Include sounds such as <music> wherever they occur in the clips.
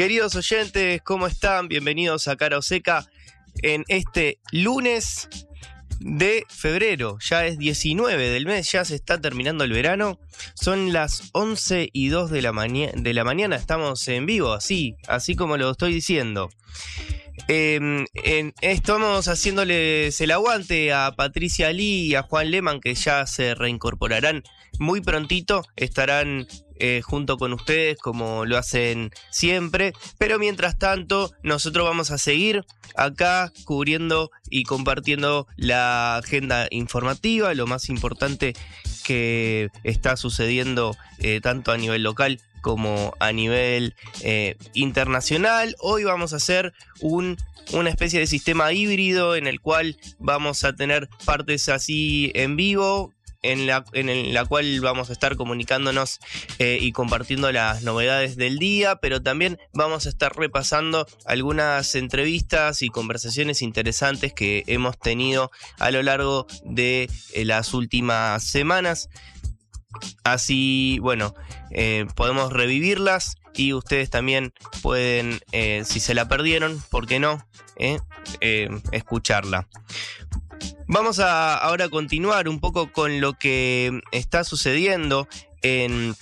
Queridos oyentes, ¿cómo están? Bienvenidos a Cara Seca en este lunes de febrero. Ya es 19 del mes, ya se está terminando el verano. Son las 11 y 2 de la, de la mañana, estamos en vivo, así, así como lo estoy diciendo. Em, estamos haciéndoles el aguante a Patricia Lee y a Juan Leman que ya se reincorporarán muy prontito, estarán eh, junto con ustedes como lo hacen siempre. Pero mientras tanto, nosotros vamos a seguir acá cubriendo y compartiendo la agenda informativa, lo más importante que está sucediendo eh, tanto a nivel local como a nivel eh, internacional. Hoy vamos a hacer un, una especie de sistema híbrido en el cual vamos a tener partes así en vivo en la, en la cual vamos a estar comunicándonos eh, y compartiendo las novedades del día, pero también vamos a estar repasando algunas entrevistas y conversaciones interesantes que hemos tenido a lo largo de eh, las últimas semanas. Así, bueno, eh, podemos revivirlas y ustedes también pueden, si se la perdieron, ¿por qué no? escucharla. Vamos a ahora continuar un poco con lo que está sucediendo en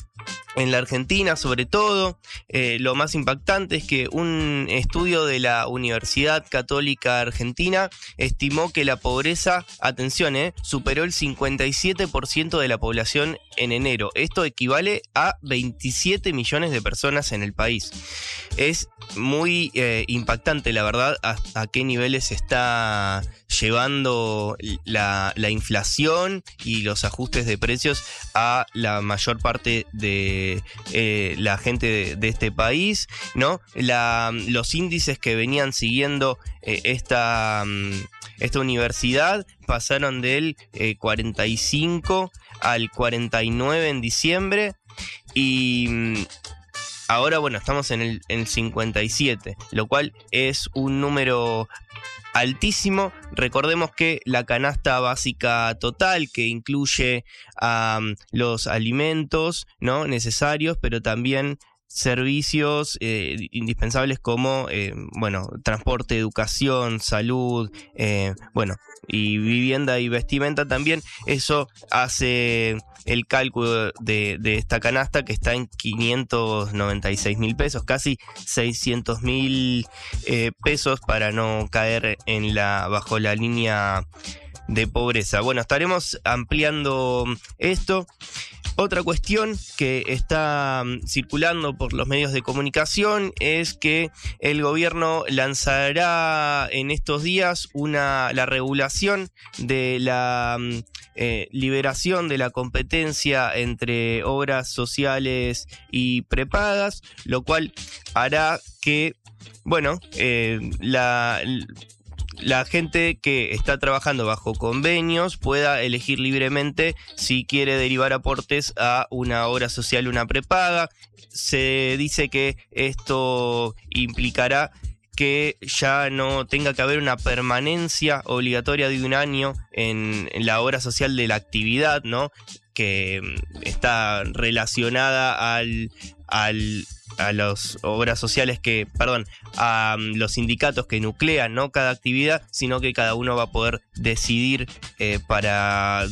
en la Argentina sobre todo. Eh, lo más impactante es que un estudio de la Universidad Católica Argentina estimó que la pobreza, atención, eh, superó el 57% de la población en enero. Esto equivale a 27 millones de personas en el país. Es muy eh, impactante, la verdad, a, qué niveles está llevando la, la inflación y los ajustes de precios a la mayor parte de eh, la gente de, este país, ¿no? los índices que venían siguiendo eh, esta, mm, esta universidad pasaron del 45 eh, al 49 en diciembre y mm, ahora bueno estamos en el, en el 57 lo cual es un número altísimo. Recordemos que la canasta básica total, que incluye los alimentos ¿no? necesarios, pero también servicios eh, indispensables como eh, bueno transporte educación salud eh, bueno y vivienda y vestimenta también eso hace el cálculo de, esta canasta que está en 596 mil pesos, casi 600 mil eh, pesos para no caer en la, bajo la línea de pobreza. Bueno, estaremos ampliando esto. Otra cuestión que está mm, circulando por los medios de comunicación es que el gobierno lanzará en estos días una, la regulación de la mm, eh, liberación de la competencia entre obras sociales y prepagas, lo cual hará que, bueno, eh, la la gente que está trabajando bajo convenios pueda elegir libremente si quiere derivar aportes a una obra social, una prepaga. Se dice que esto implicará que ya no tenga que haber una permanencia obligatoria de un año en, la obra social de la actividad, ¿no? Que mm, está relacionada al, al a las obras sociales que, perdón, a um, los sindicatos que nuclean ¿no? cada actividad, sino que cada uno va a poder decidir eh, para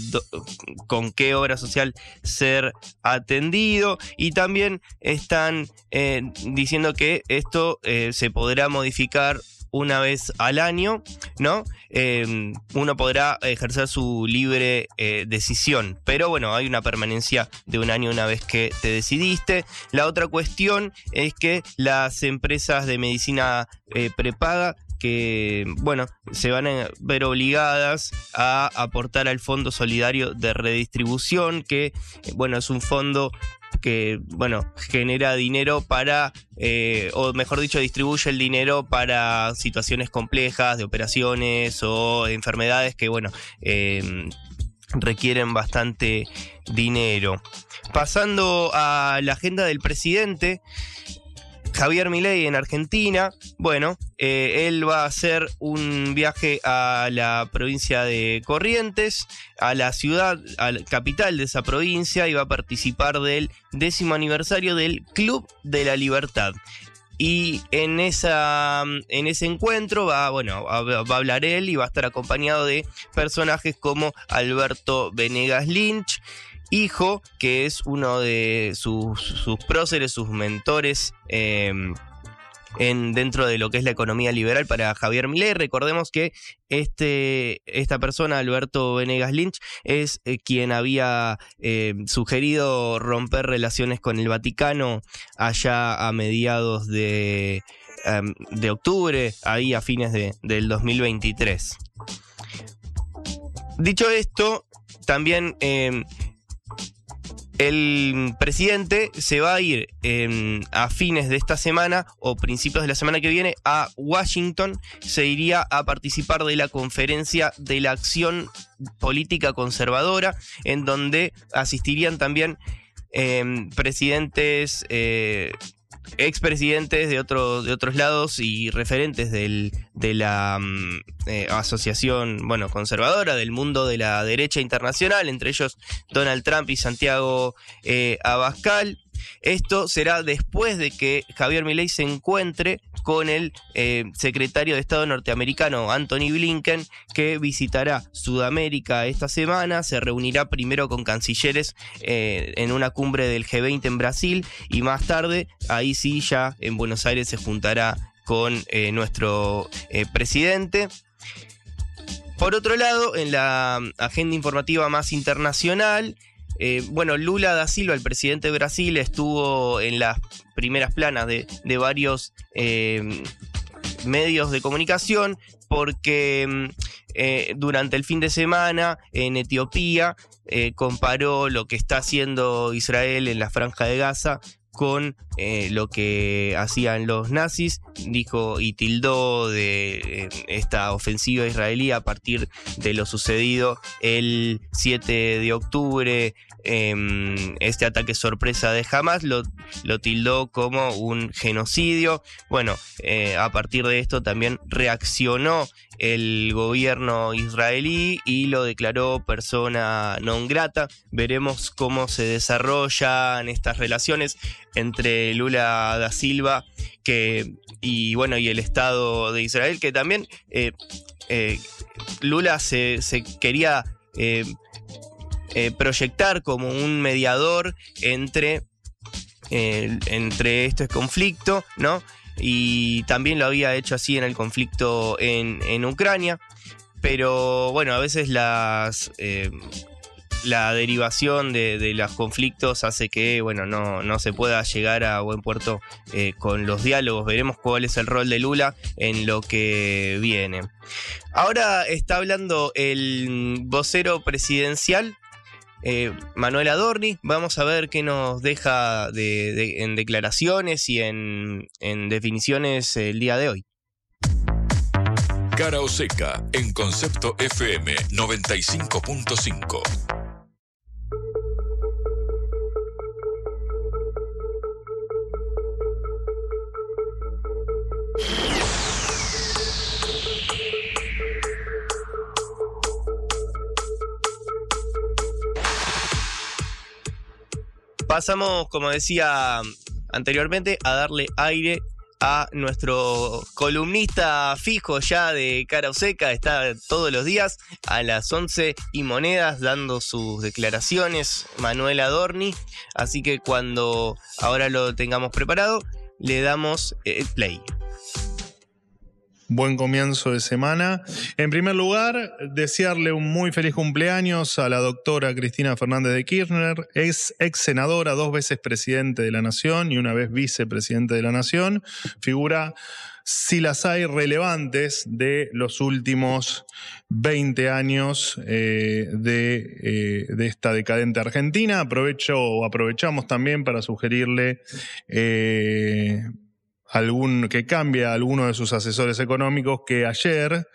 con qué obra social ser atendido. Y también están eh, diciendo que esto eh, se podrá modificar una vez al año, ¿no? Em, uno podrá ejercer su libre eh, decisión, pero bueno, hay una permanencia de un año una vez que te decidiste. La otra cuestión es que las empresas de medicina eh, prepaga que, bueno, se van a ver obligadas a aportar al Fondo Solidario de Redistribución, que, bueno, es un fondo que, bueno, genera dinero para, eh, o mejor dicho, distribuye el dinero para situaciones complejas de operaciones o enfermedades que, bueno, em, requieren bastante dinero. Pasando a la agenda del presidente, Javier Milei en Argentina, bueno, eh, él va a hacer un viaje a la provincia de Corrientes, a la ciudad, a la capital de esa provincia y va a participar del décimo aniversario del Club de la Libertad. Y en, esa, en ese encuentro va, bueno, va a hablar él y va a estar acompañado de personajes como Alberto Venegas Lynch, hijo, que es uno de sus, próceres, sus mentores. Em, en, dentro de lo que es la economía liberal para Javier Milei. Recordemos que este, esta persona, Alberto Venegas Lynch, es eh, quien había em, sugerido romper relaciones con el Vaticano allá a mediados de, em, de octubre, ahí a fines de, del 2023. Dicho esto, también el presidente se va a ir a fines de esta semana o principios de la semana que viene a Washington. Se iría a participar de la conferencia de la acción política conservadora, en donde asistirían también em, presidentes eh, expresidentes de, otros de otros lados y referentes de la mm, eh, asociación bueno, conservadora del mundo de la derecha internacional, entre ellos Donald Trump y Santiago eh, Abascal. Esto será después de que Javier Milei se encuentre con el eh, secretario de Estado norteamericano Anthony Blinken, que visitará Sudamérica esta semana. Se reunirá primero con cancilleres eh, en una cumbre del G20 en Brasil y más tarde, ahí sí, ya en Buenos Aires se juntará con eh, nuestro presidente. Por otro lado, en la agenda informativa más internacional, eh, bueno, Lula da Silva, el presidente de Brasil, estuvo en las primeras planas de, varios eh, medios de comunicación porque mm, eh, durante el fin de semana en Etiopía comparó lo que está haciendo Israel en la franja de Gaza con eh, lo que hacían los nazis, dijo y tildó de eh, esta ofensiva israelí a partir de lo sucedido el 7 de octubre, em, este ataque sorpresa de Hamas, lo, lo tildó como un genocidio. Bueno, eh, a partir de esto también reaccionó el gobierno israelí y lo declaró persona non grata. Veremos cómo se desarrollan estas relaciones entre Lula da Silva que, y bueno y el Estado de Israel que también eh, eh, Lula se, quería eh, proyectar como un mediador entre entre este conflicto, ¿no? y también lo había hecho así en el conflicto en, Ucrania. Pero bueno, a veces las, la derivación de, los conflictos hace que bueno, no, se pueda llegar a buen puerto eh, con los diálogos. Veremos cuál es el rol de Lula en lo que viene. Ahora está hablando el vocero presidencial eh, Manuel Adorni. Vamos a ver qué nos deja en declaraciones y en, en definiciones el día de hoy. Cara o seca en concepto FM 95.5. Pasamos, como decía, anteriormente a darle aire a nuestro columnista fijo ya de cara seca, está todos los días a las 11 y monedas dando sus declaraciones, Manuel Adorni, así que cuando ahora lo tengamos preparado, le damos eh, play. Buen comienzo de semana. En primer lugar, desearle un muy feliz cumpleaños a la doctora Cristina Fernández de Kirchner, ex senadora, dos veces presidente de la Nación y una vez vicepresidente de la Nación. Figura, si las hay, relevantes de los últimos 20 años eh, de, eh, de, esta decadente Argentina. Aprovecho aprovechamos también para sugerirle. Eh, algún, que cambia a alguno de sus asesores económicos que ayer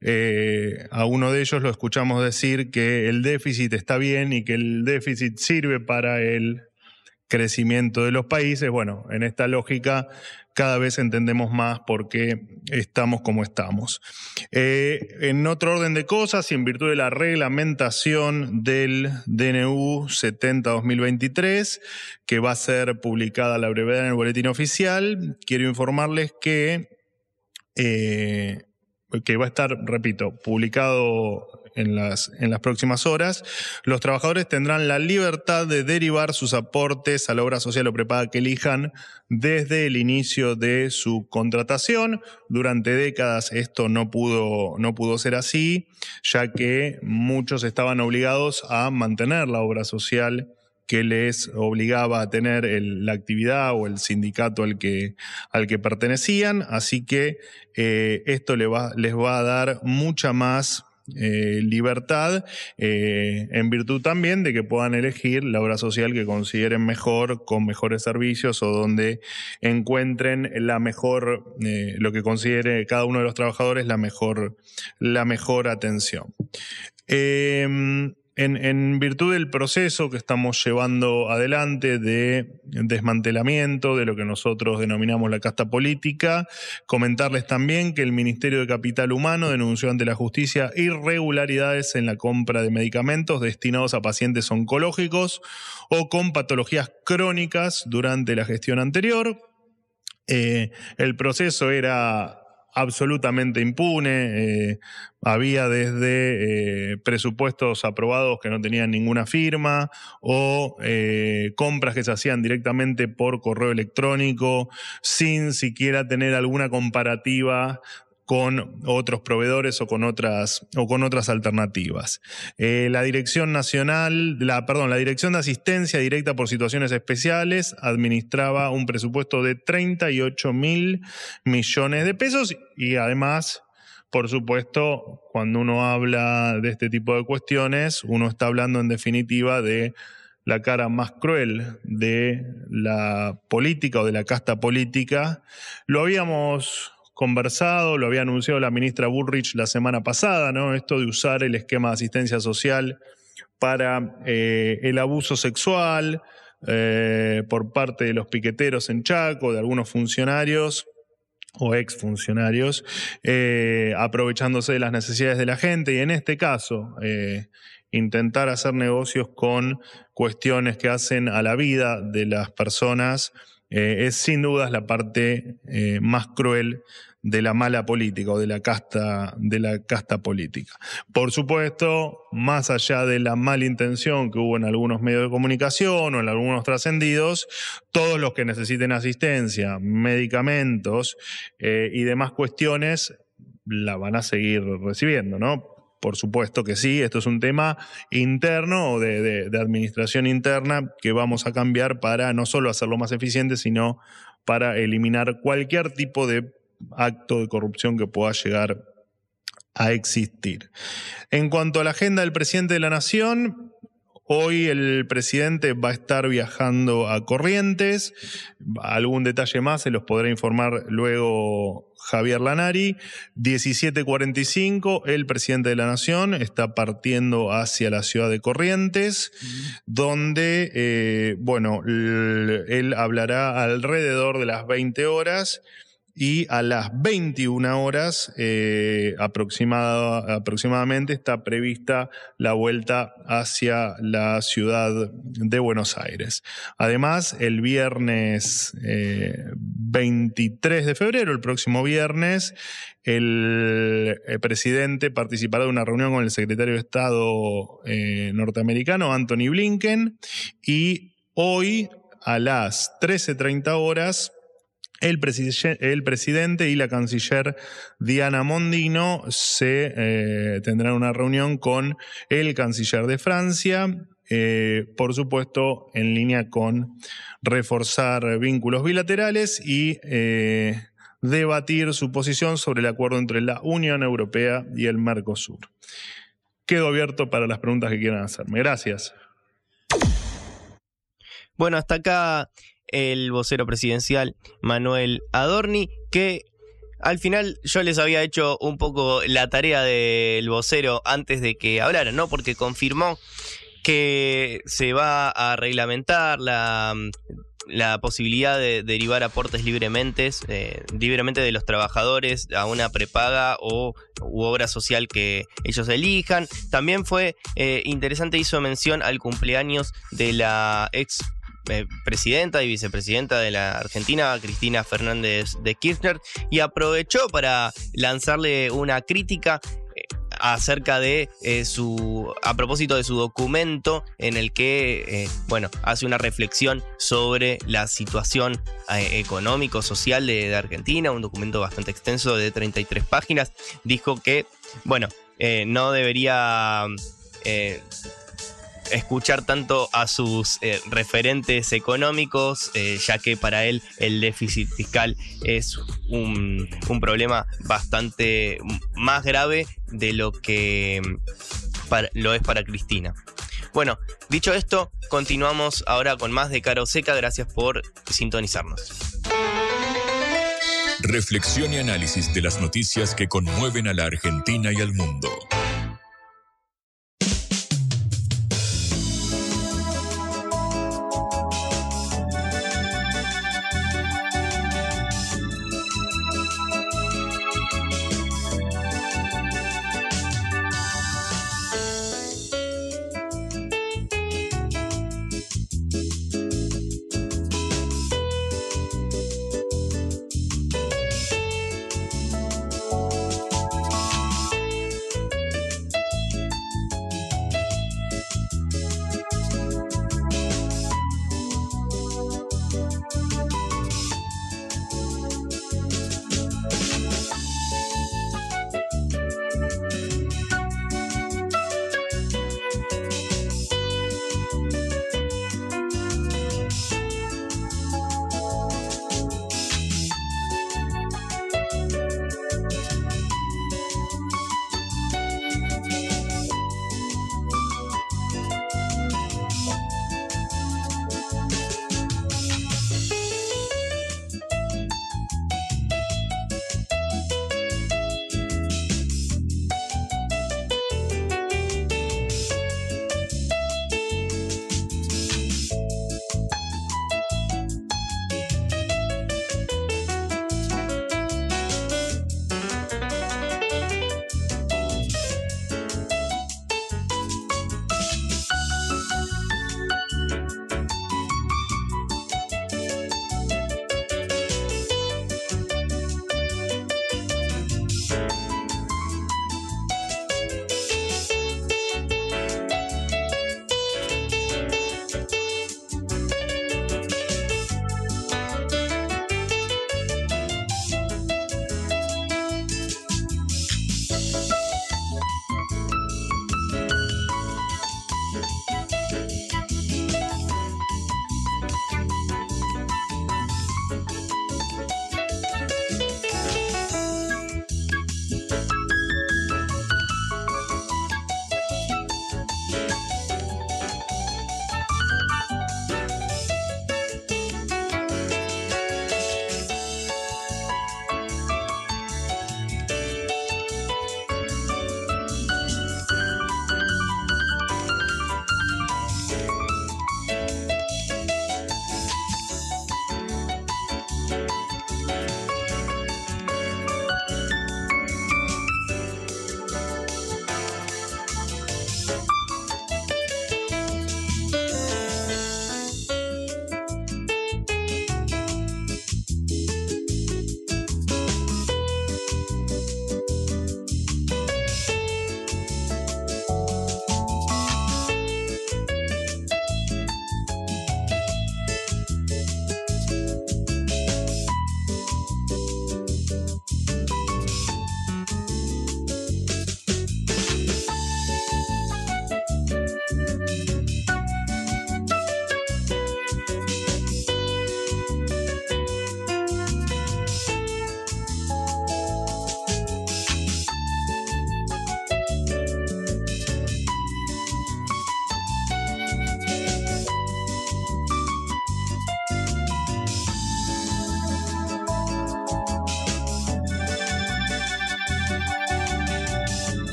eh, a uno de ellos lo escuchamos decir que el déficit está bien y que el déficit sirve para el crecimiento de los países. Bueno, en esta lógica cada vez entendemos más por qué estamos como estamos. Eh, en otro orden de cosas y en virtud de la reglamentación del DNU 70-2023, que va a ser publicada a la brevedad en el boletín oficial, quiero informarles que, eh, que va a estar, repito, publicado en las, próximas horas, los trabajadores tendrán la libertad de derivar sus aportes a la obra social o prepaga que elijan desde el inicio de su contratación. Durante décadas esto no pudo, no pudo ser así, ya que muchos estaban obligados a mantener la obra social que les obligaba a tener la actividad o el sindicato al que, al que pertenecían. Así que eh, esto les va, a dar mucha más eh, libertad, eh, en virtud también de que puedan elegir la obra social que consideren mejor, con mejores servicios o donde encuentren la mejor, lo que considere cada uno de los trabajadores la mejor, la mejor atención. En, virtud del proceso que estamos llevando adelante de desmantelamiento de lo que nosotros denominamos la casta política, comentarles también que el Ministerio de Capital Humano denunció ante la justicia irregularidades en la compra de medicamentos destinados a pacientes oncológicos o con patologías crónicas durante la gestión anterior. Eh, el proceso era absolutamente impune. Eh, había desde eh, presupuestos aprobados que no tenían ninguna firma o eh, compras que se hacían directamente por correo electrónico sin siquiera tener alguna comparativa con otros proveedores o con otras, o con otras alternativas. Eh, la Dirección Nacional, la, perdón, la Dirección de Asistencia Directa por Situaciones Especiales administraba un presupuesto de 38 mil millones de pesos y además por supuesto, cuando uno habla de este tipo de cuestiones, uno está hablando en definitiva de la cara más cruel de la política o de la casta política. Lo habíamos conversado, lo había anunciado la ministra Bullrich la semana pasada, ¿no? Esto de usar el esquema de asistencia social para eh, el abuso sexual eh, por parte de los piqueteros en Chaco, de algunos funcionarios o exfuncionarios, eh, aprovechándose de las necesidades de la gente y en este caso intentar hacer negocios con cuestiones que hacen a la vida de las personas eh, es sin dudas la parte eh, más cruel de la mala política o de la casta de la casta política. Por supuesto, más allá de la mala intención que hubo en algunos medios de comunicación o en algunos trascendidos, todos los que necesiten asistencia, medicamentos eh, y demás cuestiones la van a seguir recibiendo, ¿no? Por supuesto que sí, esto es un tema interno o de, administración interna que vamos a cambiar para no solo hacerlo más eficiente, sino para eliminar cualquier tipo de acto de corrupción que pueda llegar a existir. En cuanto a la agenda del presidente de la Nación, Hoy el presidente va a estar viajando a Corrientes. Algún detalle más se los podrá informar luego Javier Lanari. 17.45, el presidente de la Nación está partiendo hacia la ciudad de Corrientes, donde, eh, bueno, él hablará alrededor de las 20 horas y a las 21 horas eh, aproximada- aproximadamente está prevista la vuelta hacia la ciudad de Buenos Aires. Además, el viernes eh, 23 de febrero, el próximo viernes, el, el presidente participará de una reunión con el secretario de Estado eh, norteamericano, Anthony Blinken, y hoy a las 13.30 horas el, presi- el presidente y la canciller Diana Mondino se eh, tendrán una reunión con el canciller de Francia, eh, por supuesto en línea con reforzar vínculos bilaterales y eh, debatir su posición sobre el acuerdo entre la Unión Europea y el Mercosur. Quedo abierto para las preguntas que quieran hacerme. Gracias. Bueno, hasta acá el vocero presidencial Manuel Adorni, que al final yo les había hecho un poco la tarea del vocero antes de que hablaran, ¿no? Porque confirmó que se va a reglamentar la, la posibilidad de derivar aportes libremente, eh, libremente de los trabajadores a una prepaga o u obra social que ellos elijan. También fue eh, interesante, hizo mención al cumpleaños de la ex eh, presidenta y vicepresidenta de la Argentina, Cristina Fernández de Kirchner, y aprovechó para lanzarle una crítica eh, acerca de eh, su a propósito de su documento en el que bueno hace una reflexión sobre la situación eh, económico social de, de Argentina un documento bastante extenso de 33 páginas. Dijo que bueno no debería escuchar tanto a sus eh, referentes económicos, eh, ya que para él el déficit fiscal es un, un problema bastante más grave de lo que mm, lo es para Cristina. Bueno, dicho esto, continuamos ahora con más de Caro Seca. Gracias por sintonizarnos. Reflexión y análisis de las noticias que conmueven a la Argentina y al mundo.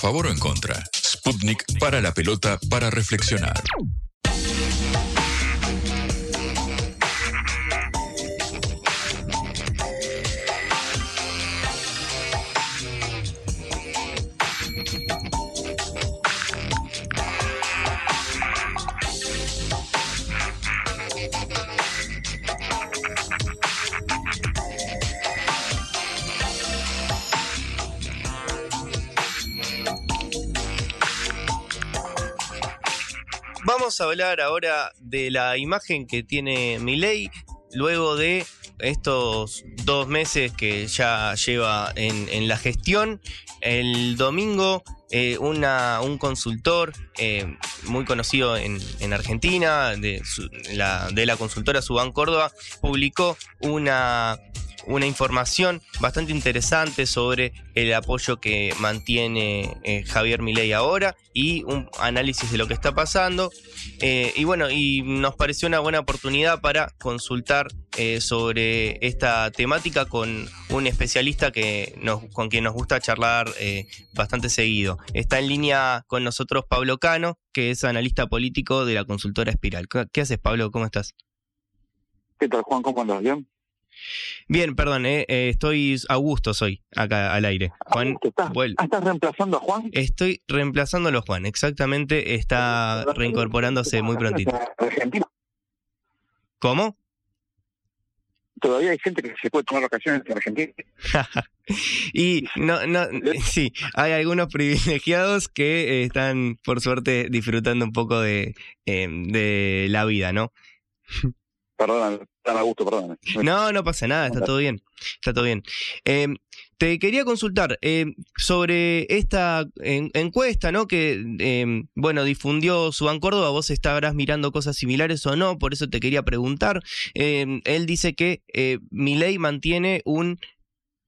Favor o en contra? Sputnik para la pelota para reflexionar. Hablar ahora de la imagen que tiene Milei luego de estos dos meses que ya lleva en, la gestión. El domingo eh, un consultor eh, muy conocido en, en Argentina, de, la, de la consultora Subán Córdoba, publicó una, una información bastante interesante sobre el apoyo que mantiene eh, Javier Milei ahora y un análisis de lo que está pasando. Eh, y bueno, y nos pareció una buena oportunidad para consultar eh, sobre esta temática con un especialista que nos, con quien nos gusta charlar bastante seguido. Está en línea con nosotros Pablo Cano, que es analista político de la consultora Espiral. ¿Qué qué haces, Pablo? ¿Cómo estás? ¿Qué tal, Juan? ¿Cómo andas? ¿Bien? Bien, perdón, eh, eh, estoy Augusto, soy acá al aire. Juan, Ah, ¿Estás reemplazando a Juan? Estoy reemplazándolo a Juan, exactamente, está reincorporándose muy prontito. ¿Cómo? Todavía hay gente que se puede tomar vacaciones en Argentina. <laughs> y no, no, sí, hay algunos privilegiados que eh, están, por suerte, disfrutando un poco de, eh, de la vida, ¿no? Perdóname, gusto. <laughs> No, no pasa nada, está todo bien. Está todo bien. Eh, te quería consultar eh, sobre esta en- encuesta, ¿no? Que, eh, bueno, difundió Subán Córdoba. Vos estarás mirando cosas similares o no, por eso te quería preguntar. Él dice que eh, Milei mantiene un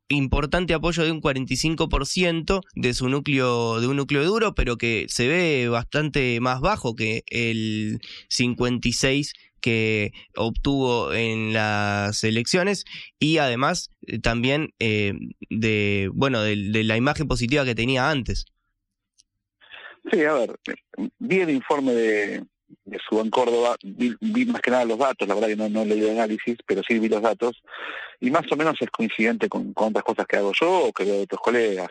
importante apoyo de un 45% de su núcleo de un núcleo duro, pero que se ve bastante más bajo que el 56 que obtuvo en las elecciones y además eh, también eh, de bueno de, de la imagen positiva que tenía antes. Sí, a ver, vi el informe de, de Subán Córdoba, vi, más que nada los datos, la verdad que no, leí el análisis, pero sí vi los datos, y más o menos es coincidente con, otras cosas que hago yo o que veo de otros colegas.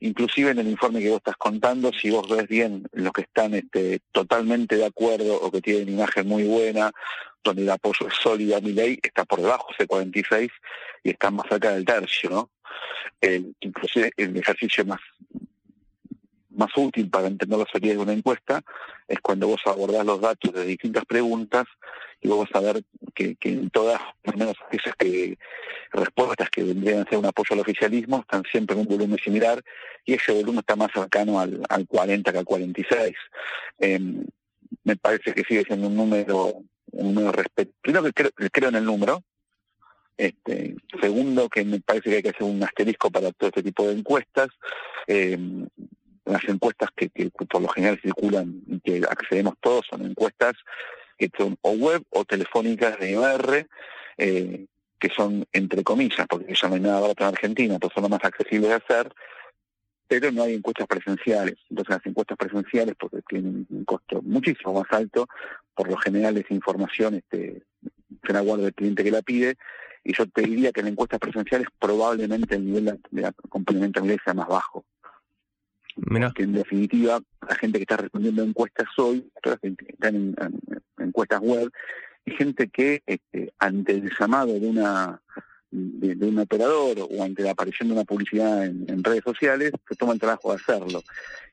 Inclusive en el informe que vos estás contando, si vos ves bien los que están este, totalmente de acuerdo o que tienen imagen muy buena, donde el apoyo es sólido a mi ley, está por debajo, ese 46, y está más cerca del tercio, ¿no? Inclusive el ejercicio más más útil para entender la salida de una encuesta es cuando vos abordás los datos de distintas preguntas y vos vas a ver que, en todas, al esas que, respuestas que vendrían a ser un apoyo al oficialismo, están siempre en un volumen similar y ese volumen está más cercano al, al 40 que al 46. Eh, me parece que sigue siendo un número, un número respeto. Primero que creo, creo en el número, este, segundo, que me parece que hay que hacer un asterisco para todo este tipo de encuestas. Eh, las encuestas que, que por lo general circulan y que accedemos todos son encuestas que son o web o telefónicas de IBR, eh, que son entre comillas, porque ya no hay nada barato en Argentina, entonces son lo más accesibles de hacer, pero no hay encuestas presenciales. Entonces las encuestas presenciales, porque tienen un costo muchísimo más alto, por lo general esa información este, se la guarda el cliente que la pide, y yo te diría que en encuestas presenciales probablemente el nivel de, de acompañamiento a mi ley sea más bajo. Mira. Que en definitiva, la gente que está respondiendo a encuestas hoy, todas las que están en, en- en encuestas web, y gente que este, ante el llamado de una de, de un operador o ante la aparición de una publicidad en, redes sociales, se toma el trabajo de hacerlo.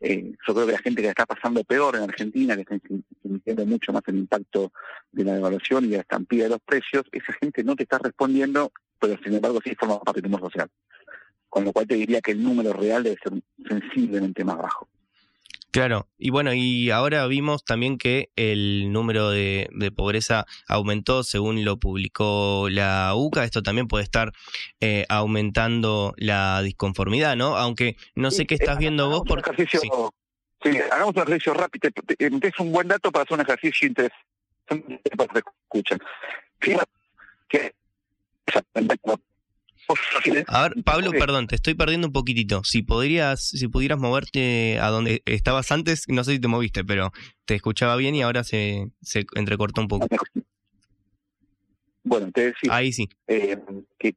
Eh, yo creo que la gente que está pasando peor en Argentina, que está sin- sintiendo mucho más el impacto de la devaluación y de la estampida de los precios, esa gente no te está respondiendo, pero sin embargo sí forma parte del humor social. Con lo cual te diría que el número real debe ser sensiblemente más bajo. Claro, y bueno, y ahora vimos también que el número de, de pobreza aumentó según lo publicó la UCA. Esto también puede estar eh, aumentando la disconformidad, ¿no? Aunque no sé qué estás viendo vos porque... ejercicio, sí, hagamos un ejercicio rápido. Es un buen dato para hacer un ejercicio interesante para que escuchan. Fíjate que <laughs> A ver, Pablo, perdón, te estoy perdiendo un poquitito. Si podrías, si pudieras moverte a donde estabas antes, no sé si te moviste, pero te escuchaba bien y ahora se, se entrecortó un poco. Bueno, te decía. Ahí sí. Eh, que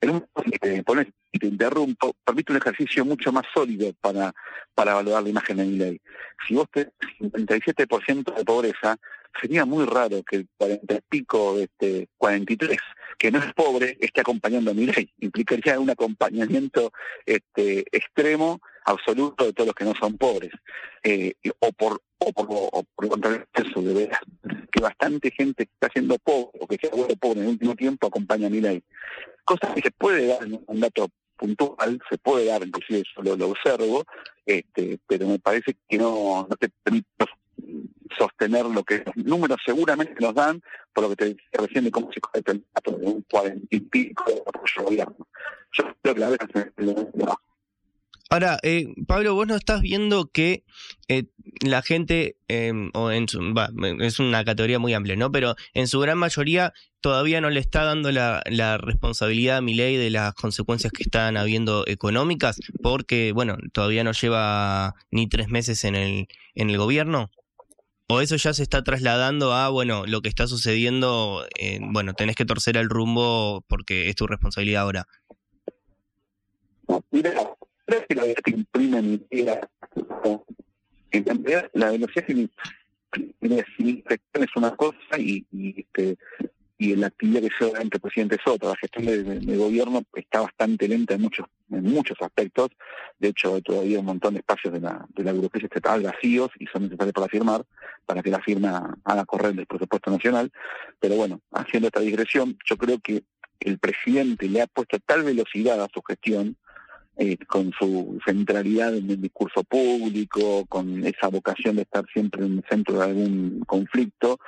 en un te pones te interrumpo, permite un ejercicio mucho más sólido para, para valorar la imagen de mi ley. Si vos tenés 57% de pobreza, sería muy raro que el 40 y pico, este, 43, que no es pobre, esté acompañando a mi ley. Implicaría un acompañamiento este, extremo, absoluto de todos los que no son pobres. Eh, o por o por, o por lo contrario, eso de veras, que bastante gente que está siendo pobre o que se ha vuelto pobre en el último tiempo acompaña a mi ley. Cosa que se puede dar en un dato puntual, se puede dar, inclusive yo lo, lo observo, este, pero me parece que no, no te permite sostener lo que los números seguramente nos dan, por lo que te decía recién de cómo se coge el dato de un cuarenta y pico de apoyo gobierno. Yo creo que la es Ahora, eh, Pablo, vos no estás viendo que eh, la gente, eh, o en su, es una categoría muy amplia, ¿no? Pero en su gran mayoría todavía no le está dando la, responsabilidad a mi ley de las consecuencias que están habiendo económicas, porque, bueno, todavía no lleva ni tres meses en el, en el gobierno. ¿O eso ya se está trasladando a, bueno, lo que está sucediendo, eh, bueno, tenés que torcer el rumbo porque es tu responsabilidad ahora? Creo que la velocidad que imprime mi vida, en la velocidad es una cosa y, y este, y la actividad que se da entre presidentes es otra. La gestión de, gobierno está bastante lenta en muchos en muchos aspectos. De hecho, hay todavía un montón de espacios de la, de la burocracia estatal vacíos y son necesarios para firmar, para que la firma haga correr del presupuesto nacional. Pero bueno, haciendo esta digresión, yo creo que el presidente le ha puesto tal velocidad a su gestión, eh, con su centralidad en el discurso público, con esa vocación de estar siempre en el centro de algún conflicto,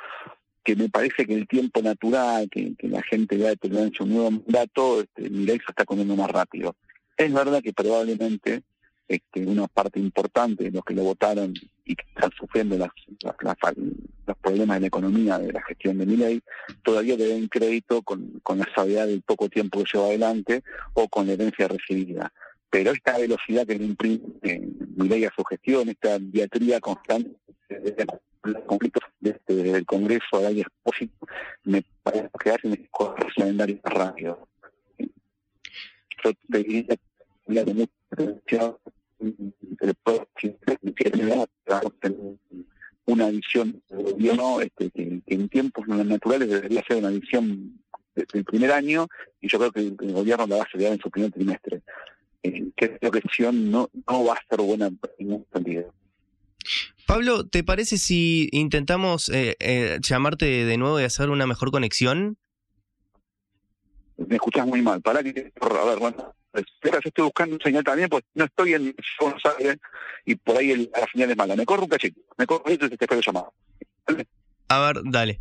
que me parece que el tiempo natural, que, la gente va a tener un nuevo mandato, este, se está comiendo más rápido. Es verdad que probablemente este, una parte importante de los que lo votaron y que están sufriendo las, los problemas de la economía de la gestión de Miley todavía deben crédito con, con la sabiduría del poco tiempo que lleva adelante o con la herencia recibida. Pero esta velocidad que le imprime Miley a su gestión, esta diatría constante los conflictos este, desde el Congreso a la Expósito, me parece que hacen cosas calendarios rápido. Yo te diría que de mucha atención una visión del gobierno este, que, en tiempos naturales debería ser una visión del primer año y yo creo que el, gobierno la va a hacer en su primer trimestre. Eh, creo que no, no va a ser buena en ningún sentido. Pablo, ¿te parece si intentamos eh, eh, llamarte de nuevo y hacer una mejor conexión? Me escuchas muy mal. Para que. A ver, bueno. Espera, yo estoy buscando un señal también, pues no estoy en Buenos Aires y por ahí la señal es mala. Me corro un cachito. Me corro un cachito y te espero llamado. A ver, dale.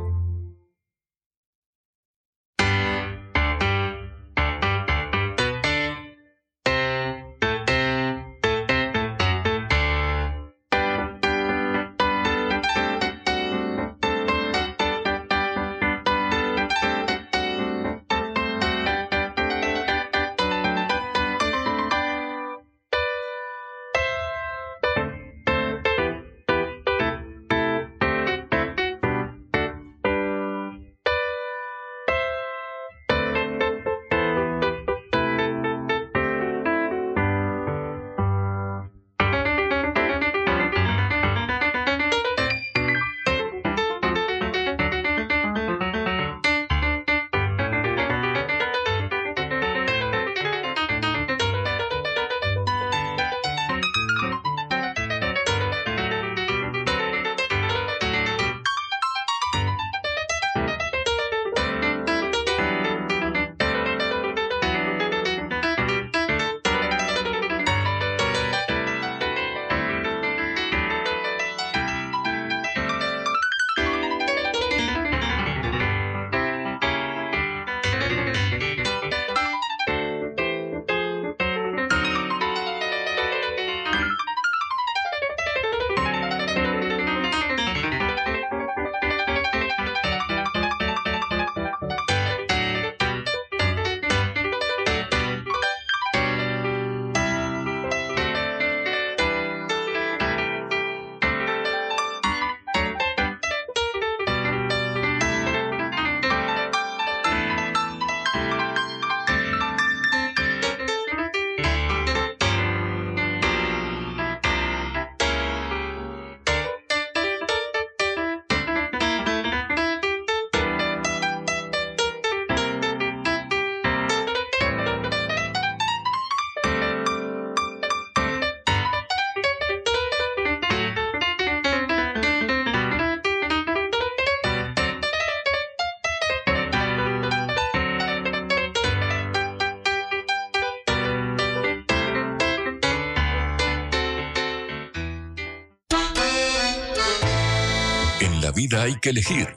Hay que elegir.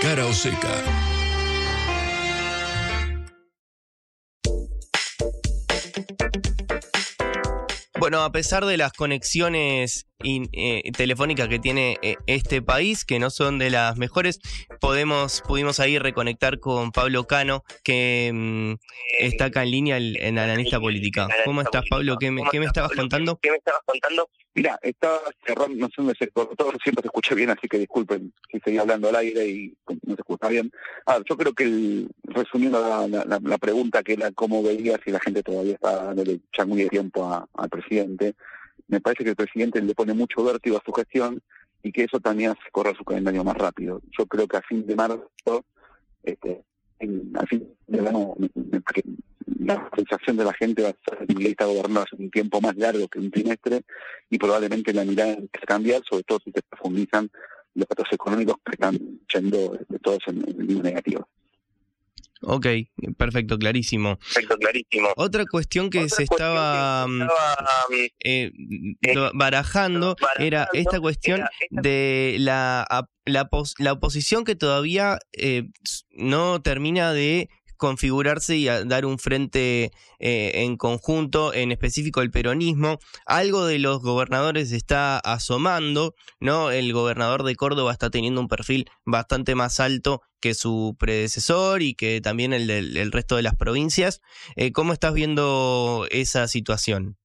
Cara o seca. Bueno, a pesar de las conexiones in- eh, telefónicas que tiene eh, este país, que no son de las mejores, podemos, pudimos ahí reconectar con Pablo Cano, que mm, está acá en línea el, en analista política. ¿Cómo estás, Pablo? ¿Qué me, qué me estabas contando? ¿Qué me estabas contando? Mira, estaba cerrando, no sé dónde se cortó, siempre te escuché bien, así que disculpen si seguía hablando al aire y no se escucha bien. Ah, yo creo que, el- resumiendo la, la- la- la pregunta, que era cómo veía si la gente todavía está dándole ya muy de tiempo a- al presidente, me parece que el presidente le pone mucho vértigo a su gestión y que eso también hace correr su calendario más rápido. Yo creo que a fin de marzo, este, a fin de verano, la sensación de la gente va a ser que está gobernando hace un tiempo más largo que un trimestre y probablemente la mirada empiece a cambiar, sobre todo si se profundizan los datos económicos que están yendo de todos en, en línea negativa. Ok, perfecto, clarísimo. Perfecto, clarísimo. Otra cuestión que se estaba, mm, eh, lo- barajando era esta cuestión de la, la, la oposición que todavía eh, no termina de configurarse y a dar un frente eh, en conjunto, en específico el peronismo. Algo de los gobernadores está asomando, ¿no? El gobernador de Córdoba está teniendo un perfil bastante más alto que su predecesor y que también el del el resto de las provincias. Eh, ¿Cómo estás viendo esa situación?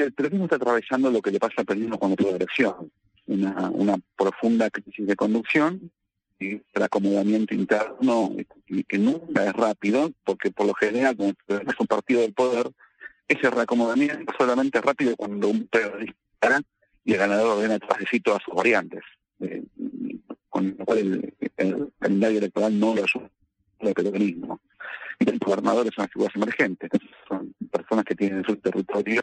el peronismo está atravesando lo que le pasa al peronismo cuando tuvo elección, una, una profunda crisis de conducción el acomodamiento interno que nunca es rápido, porque por lo general cuando es un partido del poder, ese reacomodamiento solamente es rápido cuando un peronista gana y el ganador ordena trasecito a sus variantes, eh, con lo cual el, el calendario electoral no lo asume el peronismo. Y el gobernador es una figura emergente, son personas que tienen en su territorio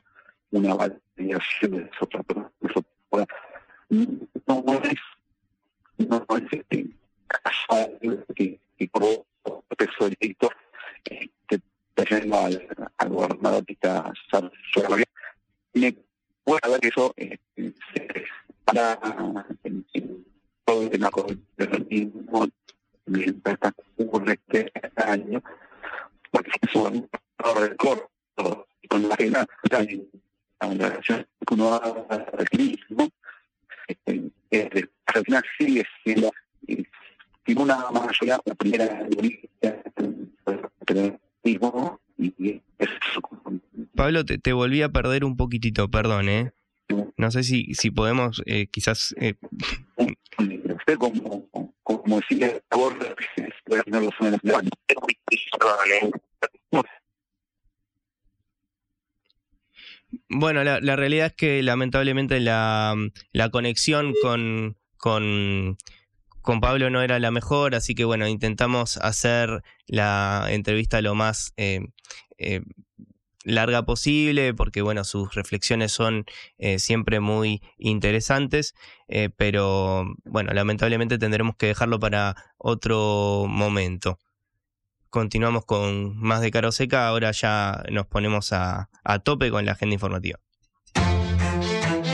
una validación de su de no es no es este, casual que, que por peso delito eh, que trayendo al, al gobernador la vía. Me puede ver que eso eh, se para en, en todo el tema el peronismo mientras ocurre este año porque es un coro con la que la, la, la relación que uno haga al turismo este, eh, al final sigue siendo eh, tiene una mayoría la primera y Pablo, te, te volví a perder un poquitito, perdón, ¿eh? No sé si, si podemos eh, quizás... eh, como como decía no lo las Bueno, la, la realidad es que lamentablemente la, la conexión con, con, con Pablo no era la mejor, así que bueno, intentamos hacer la entrevista lo más eh, eh, larga posible, porque bueno, sus reflexiones son eh, siempre muy interesantes, pero bueno, lamentablemente tendremos que dejarlo para otro momento. Continuamos con más de Caro Seca, ahora ya nos ponemos a, a tope con la agenda informativa.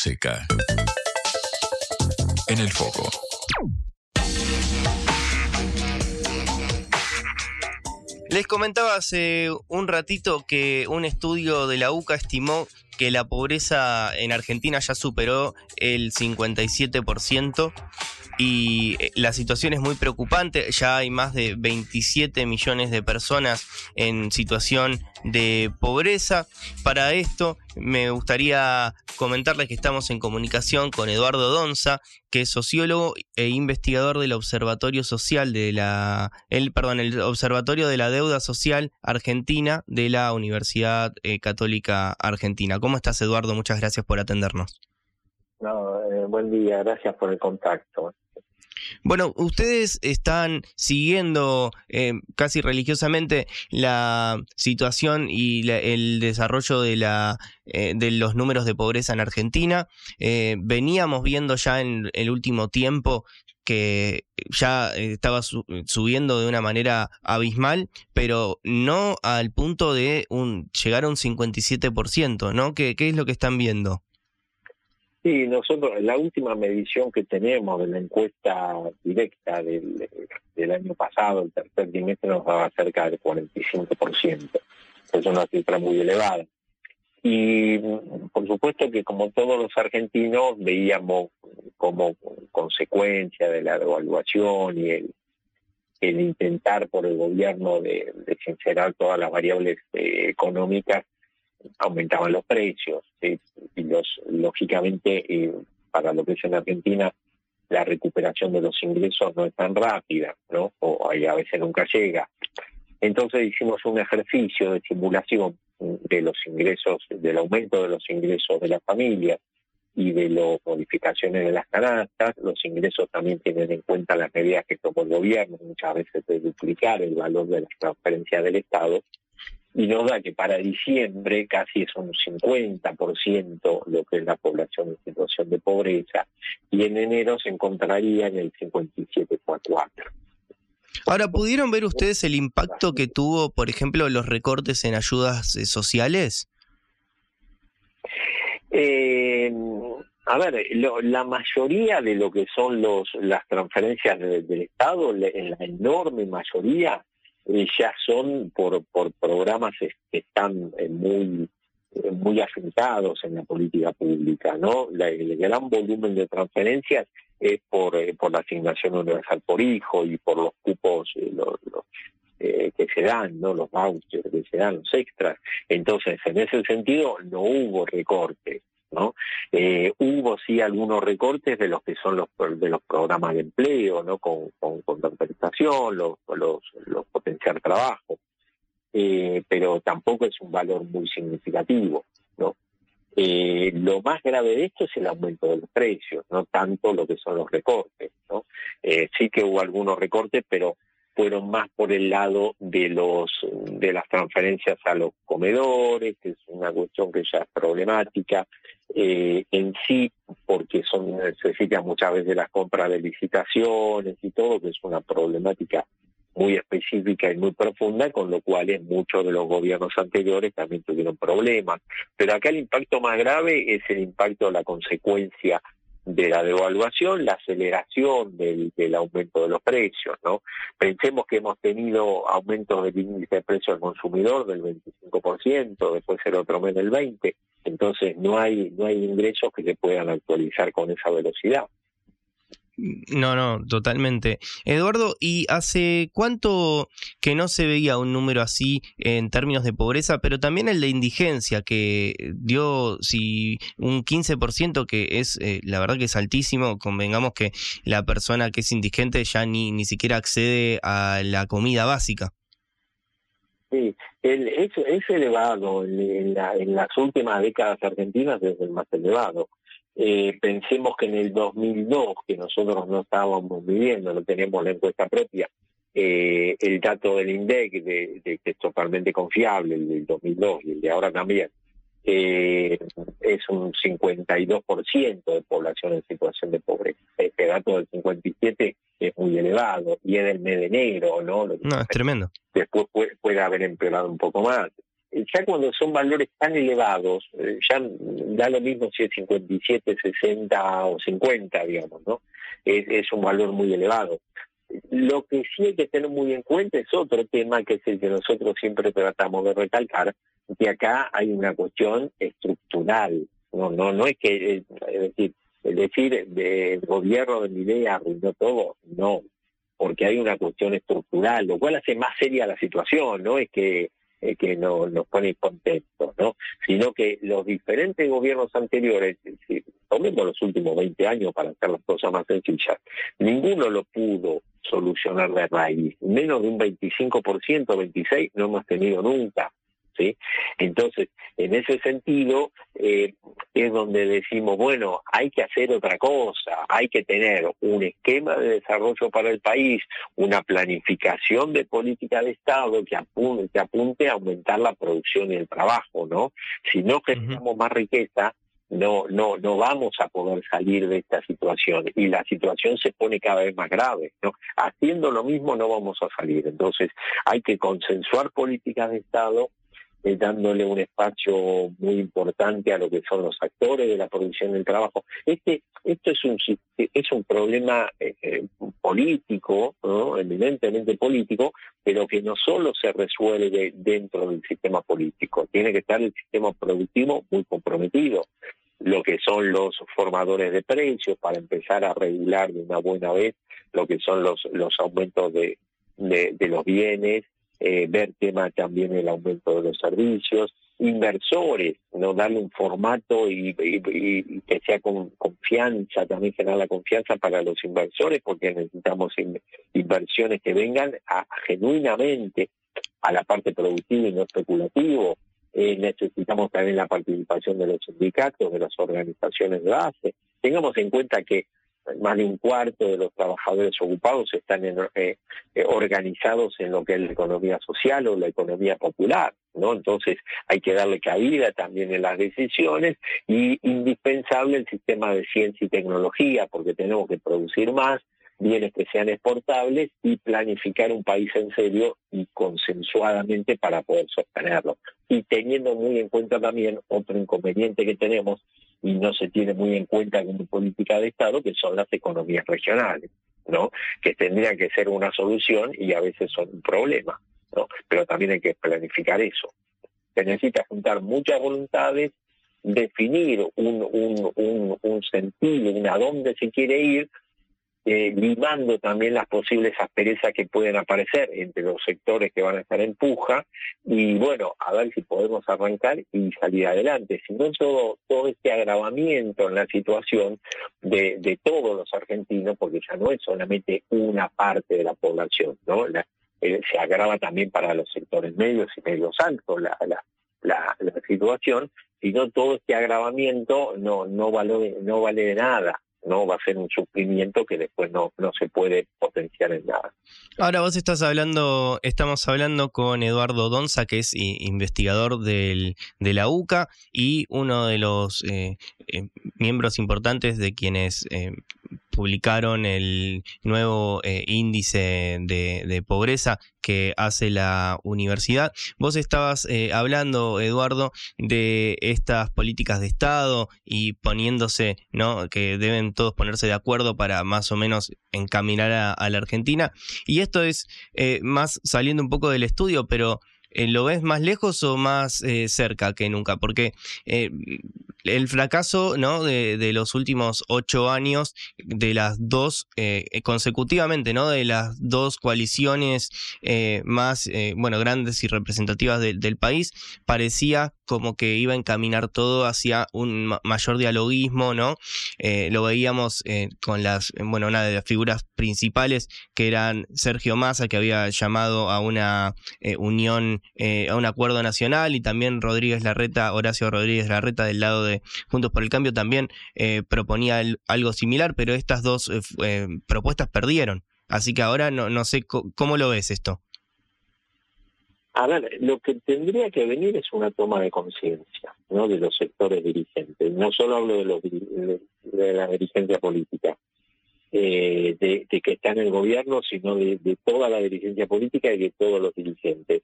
Cara o seca. En el foco. Les comentaba hace un ratito que un estudio de la UCA estimó que la pobreza en Argentina ya superó el 57% y eh, la situación es muy preocupante. Ya hay más de 27 millones de personas en situación de pobreza. Para esto me gustaría comentarles que estamos en comunicación con Eduardo Donza, que es sociólogo e investigador del Observatorio Social de la, el, perdón, el Observatorio de la Deuda Social Argentina de la Universidad eh, Católica Argentina. ¿Cómo estás, Eduardo? Muchas gracias por atendernos. No, eh, buen día, gracias por el contacto. Bueno, ustedes están siguiendo eh, casi religiosamente la situación y el desarrollo de, la, eh, de los números de pobreza en Argentina. Eh, veníamos viendo ya en el último tiempo que ya estaba subiendo de una manera abismal, pero no al punto de un, llegar a un 57%, ¿no? ¿Qué, ¿Qué es lo que están viendo? Sí, nosotros, la última medición que tenemos de la encuesta directa del, año pasado, el tercer trimestre, nos daba cerca del 45%. Es una cifra muy elevada. Y por supuesto que como todos los argentinos veíamos como consecuencia de la devaluación y el, intentar por el gobierno de, de sincerar todas las variables eh, económicas, aumentaban los precios. Y los, lógicamente, eh, para lo que es en Argentina, la recuperación de los ingresos no es tan rápida, ¿no? O a veces nunca llega. Entonces hicimos un ejercicio de simulación de los ingresos, del aumento de los ingresos de las familias y de las modificaciones de las canastas. Los ingresos también tienen en cuenta las medidas que tomó el gobierno, muchas veces de duplicar el valor de las transferencias del Estado y nos da que para diciembre casi es un 50% lo que es la población en situación de pobreza y en enero se encontraría en el 57,4%. Ahora, ¿pudieron ver ustedes el impacto que tuvo, por ejemplo, los recortes en ayudas eh, sociales? Eh, a ver, la mayoría de lo que son los, las transferencias del Estado, en la enorme mayoría, ya son por, por programas que están eh, muy eh, muy afectados en la política pública, ¿no? el gran volumen de transferencias es por, eh, por la asignación universal por hijo y por los cupos los, que se dan, ¿no? Los vouchers que se dan, los extras. Entonces, en ese sentido, no hubo recortes. Eh, hubo sí algunos recortes de los que son los de los programas de empleo, ¿no? Con, con, compensación, los, los, potenciar trabajo, eh, pero tampoco es un valor muy significativo. Eh, lo más grave de esto es el aumento de los precios, no tanto lo que son los recortes, ¿no? sí que hubo algunos recortes, pero fueron más por el lado de los de las transferencias a los comedores, que es una cuestión que ya es problemática, eh, en sí, porque son necesitan muchas veces las compras de licitaciones y todo, que es una problemática muy específica y muy profunda, con lo cual muchos de los gobiernos anteriores también tuvieron problemas. Pero acá el impacto más grave es el impacto la consecuencia de la devaluación, la aceleración del, aumento de los precios, ¿no? Pensemos que hemos tenido aumentos del índice de precio al consumidor del 25%, después el otro mes del 20%, entonces no hay, no hay ingresos que se puedan actualizar con esa velocidad. No, no, totalmente. Eduardo, ¿y hace cuánto que no se veía un número así en términos de pobreza, pero también el de indigencia, que dio si un 15%, que es, eh, la verdad que es altísimo, convengamos que la persona que es indigente ya ni, ni siquiera accede a la comida básica? Sí, el, es, es elevado, en, en las últimas décadas argentinas es el más elevado. Eh, pensemos que en el 2002, que nosotros no estábamos viviendo, no tenemos la encuesta propia, eh, el dato del INDEC, de, que es totalmente confiable, el del 2002 y el de ahora también, eh, es un 52% de población en situación de pobreza. Este dato del 57 es muy elevado y es del mes de enero, ¿no? no, es tremendo. Después puede, puede haber empeorado un poco más. Ya cuando son valores tan elevados, eh, ya da lo mismo si es 57, 60 o 50, digamos, ¿no? Es, es un valor muy elevado. Lo que sí hay que tener muy en cuenta es otro tema que es el que nosotros siempre tratamos de recalcar, que acá hay una cuestión estructural. No, no, no es que, eh, es decir, es decir, el gobierno de mi idea arruinó todo, no, porque hay una cuestión estructural, lo cual hace más seria la situación, no es que eh, que no, nos pone contentos, ¿no? Sino que los diferentes gobiernos anteriores, si tomemos los últimos 20 años para hacer las cosas más sencillas, ninguno lo pudo solucionar de raíz. Menos de un 25%, 26% no hemos tenido nunca. Entonces, en ese sentido, eh, es donde decimos, bueno, hay que hacer otra cosa, hay que tener un esquema de desarrollo para el país, una planificación de política de Estado que apunte, que apunte a aumentar la producción y el trabajo, ¿no? Si no generamos más riqueza, no, no, no vamos a poder salir de esta situación y la situación se pone cada vez más grave. ¿no? Haciendo lo mismo no vamos a salir. Entonces hay que consensuar políticas de Estado eh, dándole un espacio muy importante a lo que son los actores de la producción del trabajo. Este, esto es un, es un problema eh, eh, político, eminentemente político, pero que no solo se resuelve dentro del sistema político, tiene que estar el sistema productivo muy comprometido. Lo que son los formadores de precios para empezar a regular de una buena vez lo que son los, los aumentos de, de los bienes eh, ver tema también el aumento de los servicios, inversores, no darle un formato y, que sea con confianza, también generar la confianza para los inversores, porque necesitamos inversiones que vengan genuinamente a la parte productiva y no especulativo. Eh, necesitamos también la participación de los sindicatos, de las organizaciones de base. Tengamos en cuenta que más de un cuarto de los trabajadores ocupados están eh, eh, organizados en lo que es la economía social o la economía popular, ¿no? Entonces hay que darle cabida también en las decisiones y indispensable el sistema de ciencia y tecnología porque tenemos que producir más, bienes que sean exportables y planificar un país en serio y consensuadamente para poder sostenerlo. Y teniendo muy en cuenta también otro inconveniente que tenemos y no se tiene muy en cuenta como política de Estado, que son las economías regionales, ¿no? Que tendrían que ser una solución y a veces son un problema, ¿no? Pero también hay que planificar eso. Se necesita juntar muchas voluntades, definir un, un, un, un sentido, un a dónde se quiere ir, eh, limando también las posibles asperezas que pueden aparecer entre los sectores que van a estar en puja y bueno, a ver si podemos arrancar y salir adelante. Si no, todo, todo este agravamiento en la situación de, de todos los argentinos, porque ya no es solamente una parte de la población, ¿no? Eh, se agrava también para los sectores medios y medios altos la, la, la, la situación, sino todo este agravamiento no, no, vale, no vale de nada no va a ser un sufrimiento que después no, no se puede potenciar en nada. Ahora vos estás hablando, estamos hablando con Eduardo Donza, que es investigador del, de la UCA y uno de los eh, eh, miembros importantes de quienes eh, publicaron el nuevo eh, índice de, pobreza que hace la universidad. Vos estabas eh, hablando, Eduardo, de estas políticas de Estado y poniéndose, ¿no? Que deben todos ponerse de acuerdo para más o menos encaminar a, la Argentina. Y esto es eh, más saliendo un poco del estudio, pero ¿lo ves más lejos o más cerca que nunca? Porque el fracaso ¿no? de, de, los últimos ocho años de las dos eh, consecutivamente, ¿no? De las dos coaliciones eh, más eh, bueno grandes y representativas del país, parecía como que iba a encaminar todo hacia un mayor dialoguismo, ¿no? lo veíamos con las, bueno, una de las figuras principales que eran Sergio Massa, que había llamado a una unión, a un acuerdo nacional, y también Rodríguez Larreta, Horacio Rodríguez Larreta del lado de Juntos por el Cambio también eh, proponía algo similar, pero estas dos eh, eh, propuestas perdieron. Así que ahora no sé cómo lo ves esto. A ver, lo que tendría que venir es una toma de conciencia ¿no? de los sectores dirigentes. No solo hablo de, los, de la dirigencia política. eh, de, que está en el gobierno, sino de, toda la dirigencia política y de todos los dirigentes.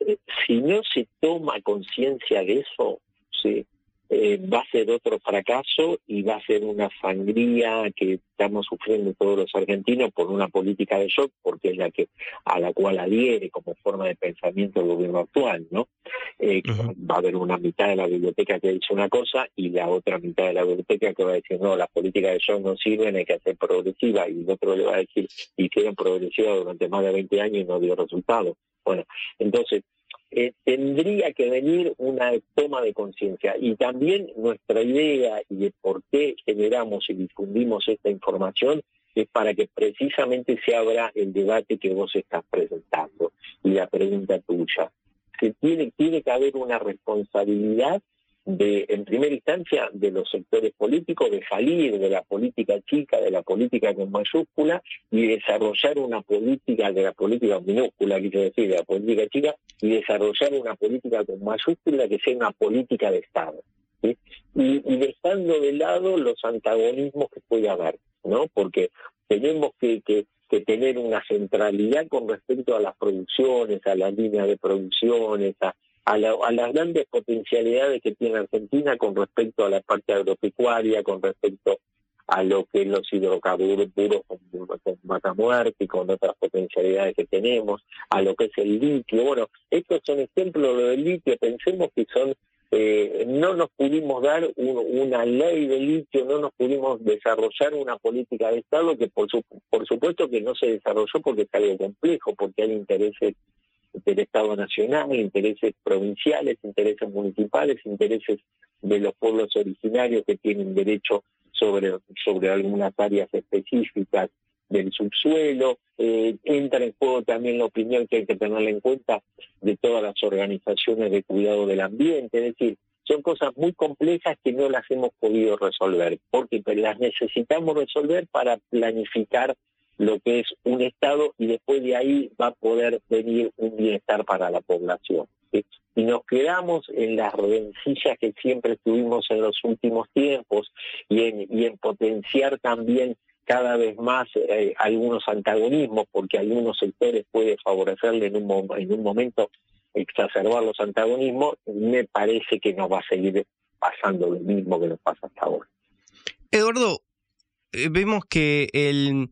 Eh, si no se toma conciencia de eso, ¿sí? Eh, va a ser otro fracaso y va a ser una sangría que estamos sufriendo todos los argentinos por una política de shock, porque es la que a la cual adhiere como forma de pensamiento el gobierno actual, ¿no? Eh, va a haber una mitad de la biblioteca que dice una cosa y la otra mitad de la biblioteca que va a decir no, las políticas de shock no sirven, hay que hacer progresiva y el otro le va a decir hicieron progresiva durante más de 20 años y no dio resultado. Bueno, entonces eh, tendría que venir una toma de conciencia. Y también nuestra idea y de por qué generamos y difundimos esta información es para que precisamente se abra el debate que vos estás presentando y la pregunta tuya. Tiene, tiene que haber una responsabilidad de, en primera instancia, de los sectores políticos, de salir de la política chica, de la política con mayúscula, y desarrollar una política, de la política minúscula, quiero decir, de la política chica, y desarrollar una política con mayúscula que sea una política de Estado. Y, y dejando de lado los antagonismos que puede haber, ¿no? Porque tenemos que, que, que tener una centralidad con respecto a las producciones, a las líneas de producciones, a, a, las grandes potencialidades que tiene Argentina con respecto a la parte agropecuaria, con respecto a lo que es los hidrocarburos con, con Matamuerte y con otras potencialidades que tenemos, a lo que es el litio. Bueno, estos son ejemplos lo del litio, pensemos que son, eh, no nos pudimos dar una ley de litio, no nos pudimos desarrollar una política de Estado que por, por supuesto que no se desarrolló porque es algo complejo, porque hay intereses del Estado Nacional, intereses provinciales, intereses municipales, intereses de los pueblos originarios que tienen derecho sobre, sobre algunas áreas específicas del subsuelo. Eh, entra en juego también la opinión que hay que tener en cuenta de todas las organizaciones de cuidado del ambiente. Es decir, son cosas muy complejas que no las hemos podido resolver, porque las necesitamos resolver para planificar lo que es un Estado y después de ahí va a poder venir un bienestar para la población. Y nos quedamos en las rencillas que siempre tuvimos en los últimos tiempos y en, y en potenciar también cada vez más eh, algunos antagonismos, porque algunos sectores puede favorecerle en un, en un momento exacerbar los antagonismos, me parece que nos va a seguir pasando lo mismo que nos pasa hasta ahora. Eduardo, eh, vemos que el,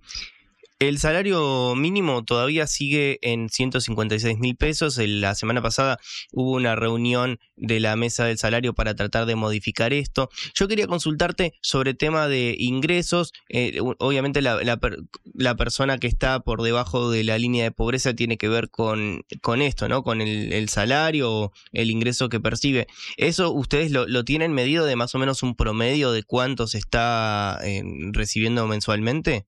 el salario mínimo todavía sigue en 156 mil pesos. La semana pasada hubo una reunión de la mesa del salario para tratar de modificar esto. Yo quería consultarte sobre tema de ingresos. Eh, obviamente la, persona que está por debajo de la línea de pobreza tiene que ver con, con esto, ¿no? Con el, salario o el ingreso que percibe. ¿Eso ustedes lo, tienen medido de más o menos un promedio de cuánto se está eh, recibiendo mensualmente?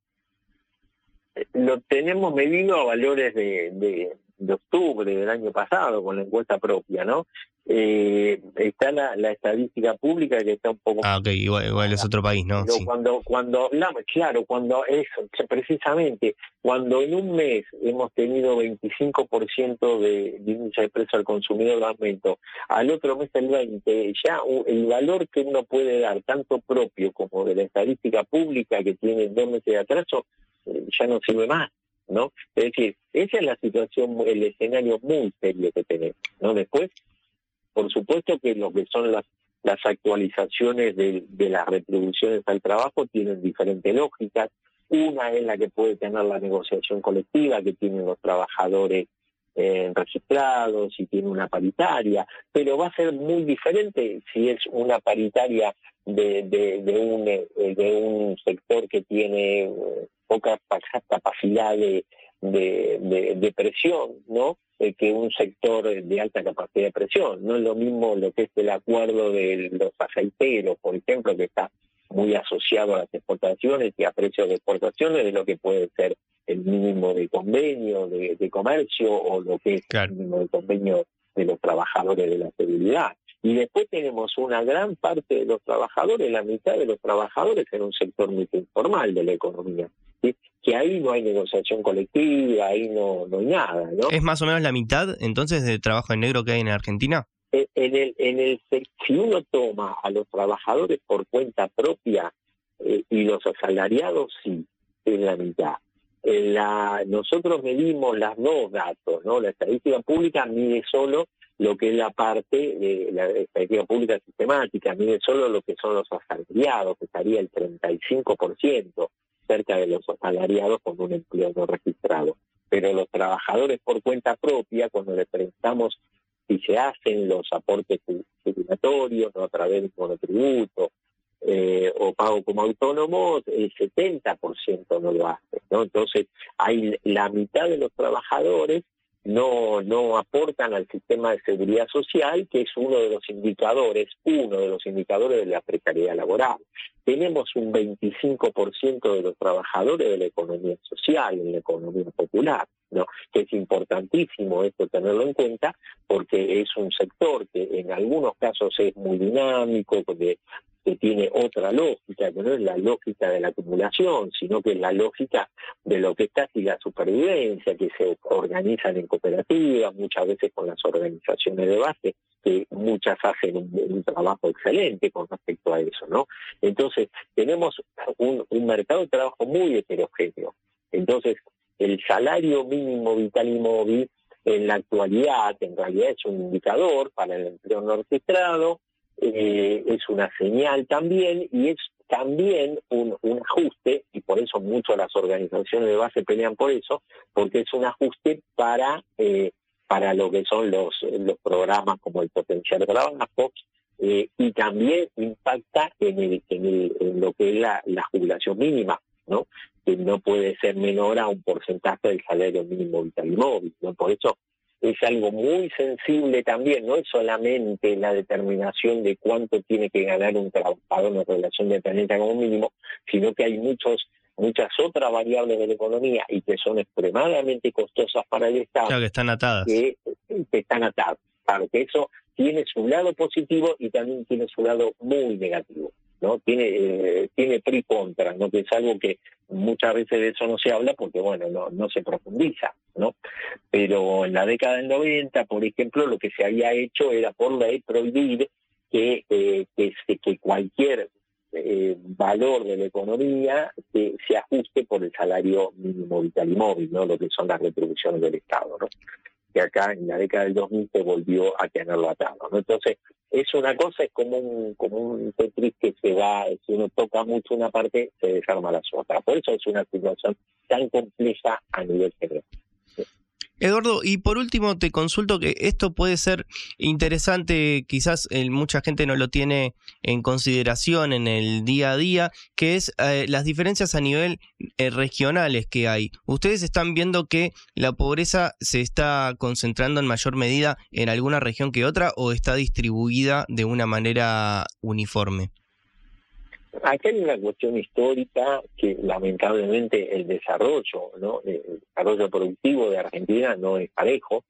Lo tenemos medido a valores de, de, octubre del año pasado con la encuesta propia, ¿no? Eh, está la, la, estadística pública que está un poco... Ah, ok, igual, es otro país, ¿no? Sí. Cuando, cuando hablamos, claro, cuando eso, precisamente, cuando en un mes hemos tenido 25% de, de índice de precio al consumidor de aumento, al otro mes el 20%, ya el valor que uno puede dar, tanto propio como de la estadística pública que tiene dos meses de atraso, ya no sirve más, ¿no? Es decir, esa es la situación, el escenario muy serio que tenemos, ¿no? Después, por supuesto que lo que son las las actualizaciones de, las retribuciones al trabajo tienen diferentes lógicas. Una es la que puede tener la negociación colectiva que tienen los trabajadores eh, registrados, y tiene una paritaria, pero va a ser muy diferente si es una paritaria de, de, un, eh, de un sector que tiene poca capacidad de, de, presión, ¿no? Eh, que un sector de alta capacidad de presión. No es lo mismo lo que es el acuerdo de los aceiteros, por ejemplo, que está muy asociado a las exportaciones y a precios de exportaciones de lo que puede ser el mínimo de convenio de, comercio o lo que es el convenio de los trabajadores de la seguridad. Y después tenemos una gran parte de los trabajadores, la mitad de los trabajadores en un sector muy informal de la economía que ahí no hay negociación colectiva, ahí no, no hay nada. ¿no? ¿Es más o menos la mitad entonces de trabajo en negro que hay en Argentina? Eh, en el, en el, si uno toma a los trabajadores por cuenta propia eh, y los asalariados, sí. es la mitad. La, nosotros medimos las dos datos, ¿no? La estadística pública mide solo lo que es la parte de la estadística pública sistemática, mide solo lo que son los asalariados, que estaría el 35%, cerca de los asalariados con un empleo no registrado. Pero los trabajadores por cuenta propia, cuando le prestamos si se hacen los aportes jubilatorios, ¿no? a través del monotributo, eh, o pago como autónomo, el 70% no lo hace. ¿no? Entonces, hay la mitad de los trabajadores no, no aportan al sistema de seguridad social, que es uno de los indicadores, uno de los indicadores de la precariedad laboral. Tenemos un 25% de los trabajadores de la economía social, en la economía popular, ¿no? que es importantísimo esto tenerlo en cuenta, porque es un sector que en algunos casos es muy dinámico, de, que tiene otra lógica, que no es la lógica de la acumulación, sino que es la lógica de lo que está y la supervivencia, que se organizan en cooperativas, muchas veces con las organizaciones de base, que muchas hacen un, trabajo excelente con respecto a eso, ¿no? Entonces, tenemos un, un mercado de trabajo muy heterogéneo. Entonces, el salario mínimo vital y móvil en la actualidad, en realidad es un indicador para el empleo no registrado, eh, es una señal también y es también un, ajuste, y por eso muchas las organizaciones de base pelean por eso, porque es un ajuste para, eh, para lo que son los, los programas como el potencial de trabajo, eh, y también impacta en, el, en, lo que es la, jubilación mínima, ¿no? que no puede ser menor a un porcentaje del salario mínimo vital y móvil. ¿no? Por eso es algo muy sensible también, no es solamente la determinación de cuánto tiene que ganar un trabajador en relación de planeta como mínimo, sino que hay muchos muchas otras variables de la economía y que son extremadamente costosas para el Estado. Claro, que están atadas. Que, están atadas. Claro, que eso tiene su lado positivo y también tiene su lado muy negativo. ¿No? Tiene, eh, tiene pri contra, ¿no? Que es algo que muchas veces de eso no se habla porque, bueno, no, no se profundiza, ¿no? Pero en la década del 90, por ejemplo, lo que se había hecho era por ley prohibir que, eh, que, que cualquier eh, valor de la economía se, se ajuste por el salario mínimo vital y móvil, ¿no? Lo que son las retribuciones del Estado. Que acá en la década del 2000 se volvió a tenerlo atado. Entonces, es una cosa, es como un, como un Tetris que se va, si uno toca mucho una parte, se desarma la otra. Por eso es una situación tan compleja a nivel general. Eduardo, y por último te consulto que esto puede ser interesante, quizás eh, mucha gente no lo tiene en consideración en el día a día, que es eh, las diferencias a nivel eh, regionales que hay. ¿Ustedes están viendo que la pobreza se está concentrando en mayor medida en alguna región que otra o está distribuida de una manera uniforme? Acá hay una cuestión histórica que lamentablemente el desarrollo, ¿no? el desarrollo productivo de Argentina no es parejo.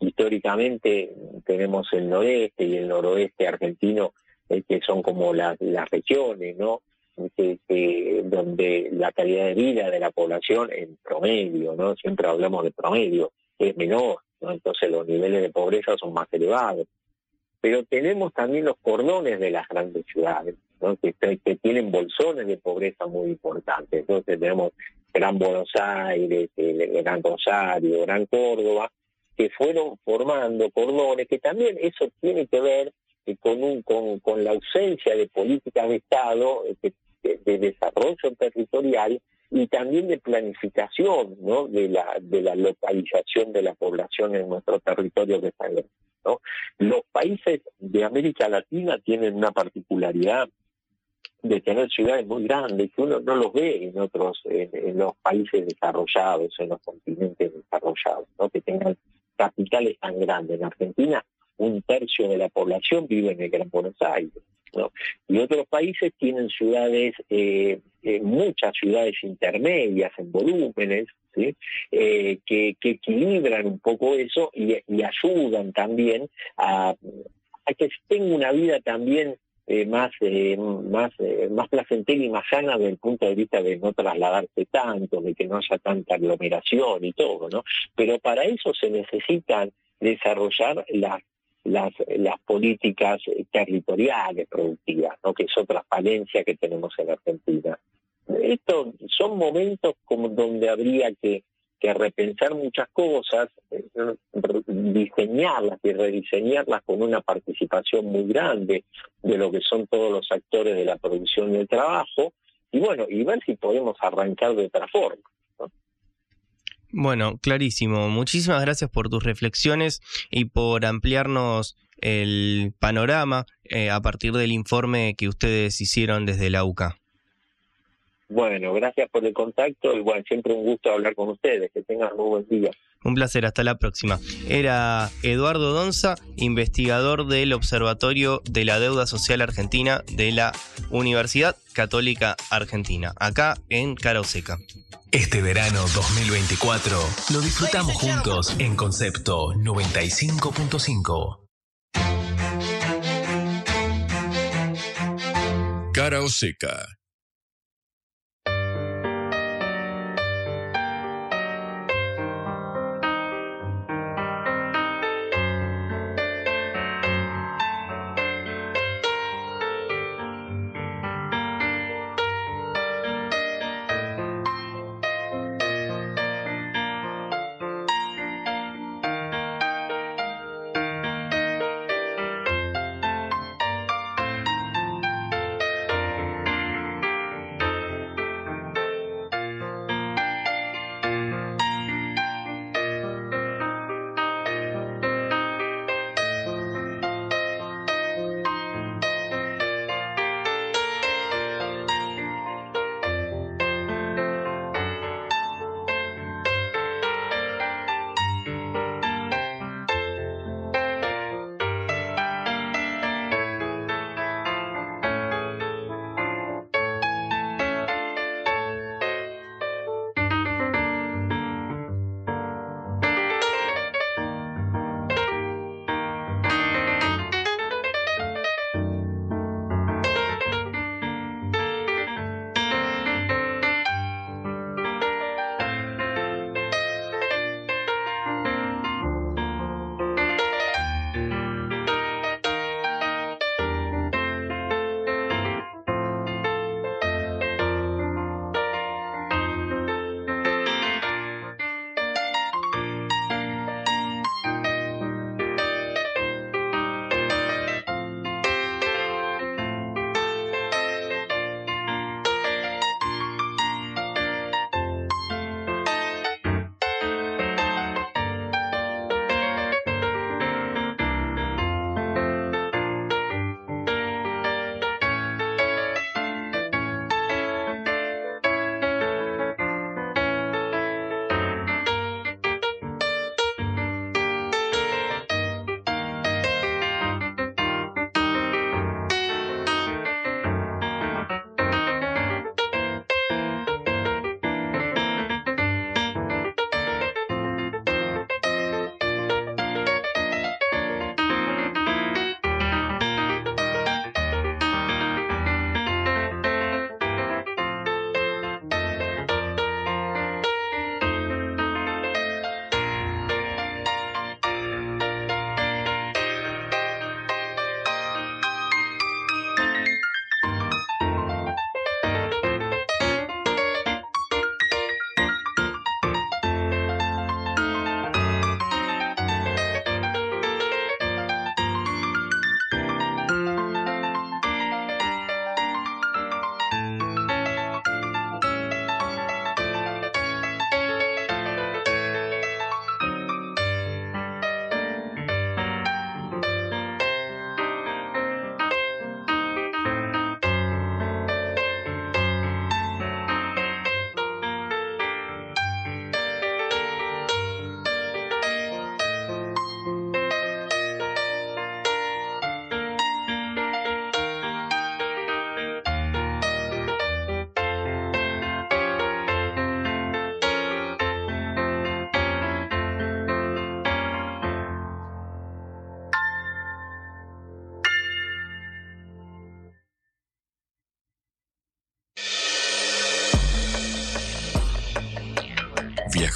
Históricamente tenemos el noreste y el noroeste argentino eh, que son como las, las regiones, ¿no? donde la calidad de vida de la población en promedio, ¿no? Siempre hablamos de promedio, es menor, ¿no? Entonces los niveles de pobreza son más elevados. Pero tenemos también los cordones de las grandes ciudades, que, tienen bolsones de pobreza muy importantes. Entonces tenemos Gran Buenos Aires, Gran Rosario, Gran Córdoba, que fueron formando cordones, que también eso tiene que ver eh, con, un, con, con la ausencia de políticas de Estado, eh, de, desarrollo territorial y también de planificación ¿no? de, la, localización de la población en nuestro territorio que está ¿no? Los países de América Latina tienen una particularidad de tener ciudades muy grandes que uno no los ve en otros, en, los países desarrollados, en los continentes desarrollados, ¿no? que tengan capitales tan grandes. En Argentina, un tercio de la población vive en el Gran Buenos Aires. ¿no? Y otros países tienen ciudades, eh, eh, muchas ciudades intermedias en volúmenes. Eh, que, equilibran un poco eso y, ayudan también a, que tenga una vida también más más más placentera y más sana desde el punto de vista de no trasladarse tanto, de que no haya tanta aglomeración y todo, ¿no? Pero para eso se necesitan desarrollar las las, las políticas territoriales productivas, ¿no? que es otra falencia que tenemos en Argentina. Estos son momentos como donde habría que, que repensar muchas cosas, eh, diseñarlas y rediseñarlas con una participación muy grande de lo que son todos los actores de la producción del trabajo, y bueno, y ver si podemos arrancar de otra forma. Bueno, clarísimo. Muchísimas gracias por tus reflexiones y por ampliarnos el panorama eh, a partir del informe que ustedes hicieron desde la UCA. Bueno, gracias por el contacto y bueno, siempre un gusto hablar con ustedes. Que tengan muy buen día. Un placer, hasta la próxima. Era Eduardo Donza, investigador del Observatorio de la Deuda Social Argentina de la Universidad Católica Argentina, acá en Seca. Este verano 2024 lo disfrutamos juntos en Concepto 95.5. Cara o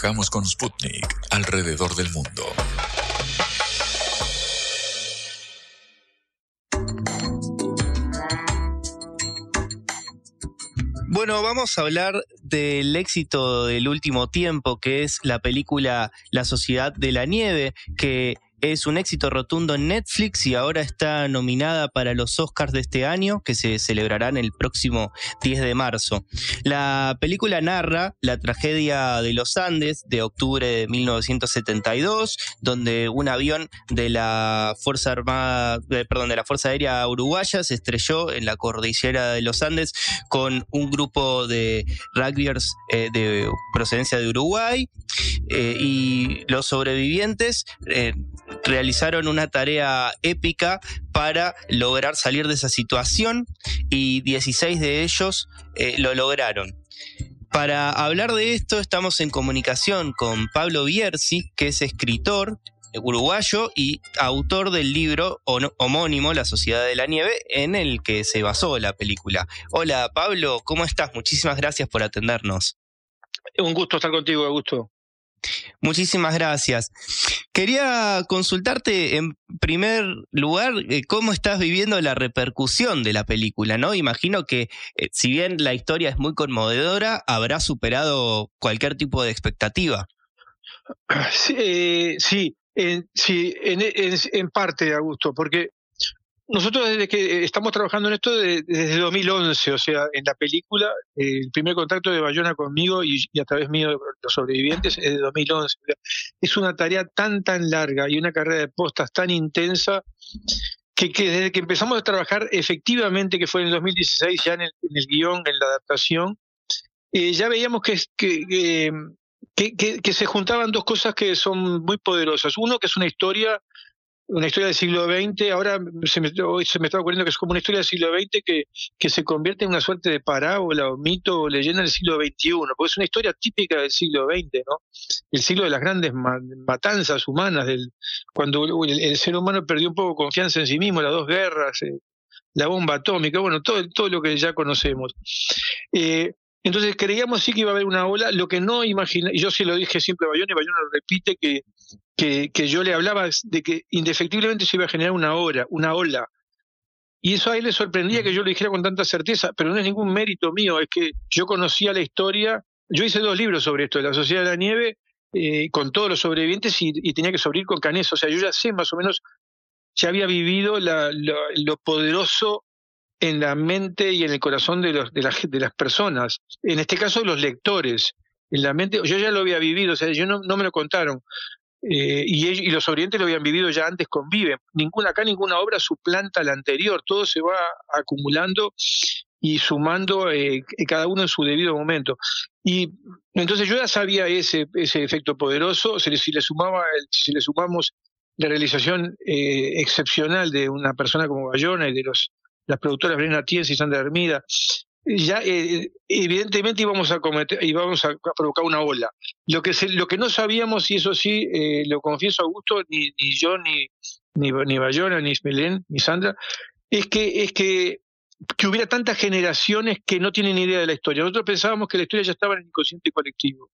Viajamos con Sputnik alrededor del mundo. Bueno, vamos a hablar del éxito del último tiempo, que es la película La Sociedad de la Nieve, que es un éxito rotundo en Netflix y ahora está nominada para los Oscars de este año, que se celebrarán el próximo 10 de marzo. La película narra la tragedia de los Andes de octubre de 1972, donde un avión de la Fuerza Armada, eh, perdón, de la Fuerza Aérea Uruguaya se estrelló en la cordillera de los Andes con un grupo de rugbyers eh, de procedencia de Uruguay eh, y los sobrevivientes realizaron una tarea épica para lograr salir de esa situación y 16 de ellos eh, lo lograron. Para hablar de esto estamos en comunicación con Pablo Bierzi, que es escritor uruguayo y autor del libro homónimo La Sociedad de la Nieve, en el que se basó la película. Hola Pablo, ¿cómo estás? Muchísimas gracias por atendernos. Un gusto estar contigo, Augusto. Muchísimas gracias. Quería consultarte en primer lugar eh, cómo estás viviendo la repercusión de la película, ¿no? Imagino que eh, si bien la historia es muy conmovedora, habrá superado cualquier tipo de expectativa. Sí, eh, sí, en, sí en, en, parte, Augusto, porque nosotros desde que estamos trabajando en esto desde 2011, o sea, en la película, el primer contacto de Bayona conmigo y, a través mío de los sobrevivientes es de 2011. Es una tarea tan, tan larga y una carrera de postas tan intensa que, desde que empezamos a trabajar efectivamente, que fue en el 2016, ya en el, guion, en la adaptación, eh, ya veíamos que, que, que, que se juntaban dos cosas que son muy poderosas. Uno, que es una historia una historia del siglo XX, ahora se me, hoy se me está ocurriendo que es como una historia del siglo XX que, que se convierte en una suerte de parábola o mito o leyenda del siglo XXI, porque es una historia típica del siglo XX, ¿no? El siglo de las grandes matanzas humanas, del, cuando el, ser humano perdió un poco confianza en sí mismo, las dos guerras, eh, la bomba atómica, bueno, todo, todo lo que ya conocemos. Eh, entonces creíamos sí que iba a haber una ola, lo que no imaginé, y yo sí lo dije siempre a Bayona, y Bayona lo repite, que, que, que, yo le hablaba de que indefectiblemente se iba a generar una ola, una ola. Y eso a él le sorprendía que yo lo dijera con tanta certeza, pero no es ningún mérito mío, es que yo conocía la historia, yo hice dos libros sobre esto, de la Sociedad de la Nieve, eh, con todos los sobrevivientes y, tenía que sobrevivir con Canés, o sea, yo ya sé más o menos, ya había vivido la, lo poderoso en la mente y en el corazón de, los, de, de las personas, en este caso los lectores. En la mente, yo ya lo había vivido, o sea, yo no, no me lo contaron. Eh, y, y, los orientes lo habían vivido ya antes conviven. Ninguna, acá ninguna obra suplanta la anterior, todo se va acumulando y sumando eh, cada uno en su debido momento. Y entonces yo ya sabía ese, ese efecto poderoso, si le, si le, sumaba, si le sumamos la realización eh, excepcional de una persona como Bayona y de los las productoras Brena Tienz y Sandra Hermida, ya eh, evidentemente íbamos a cometer, íbamos a, provocar una ola. Lo que lo que no sabíamos, y eso sí, eh, lo confieso a gusto, ni, ni yo, ni, ni, ni Bayona, ni Ismelén, ni Sandra, es que, es que, que hubiera tantas generaciones que no tienen idea de la historia. Nosotros pensábamos que la historia ya estaba en el inconsciente colectivo.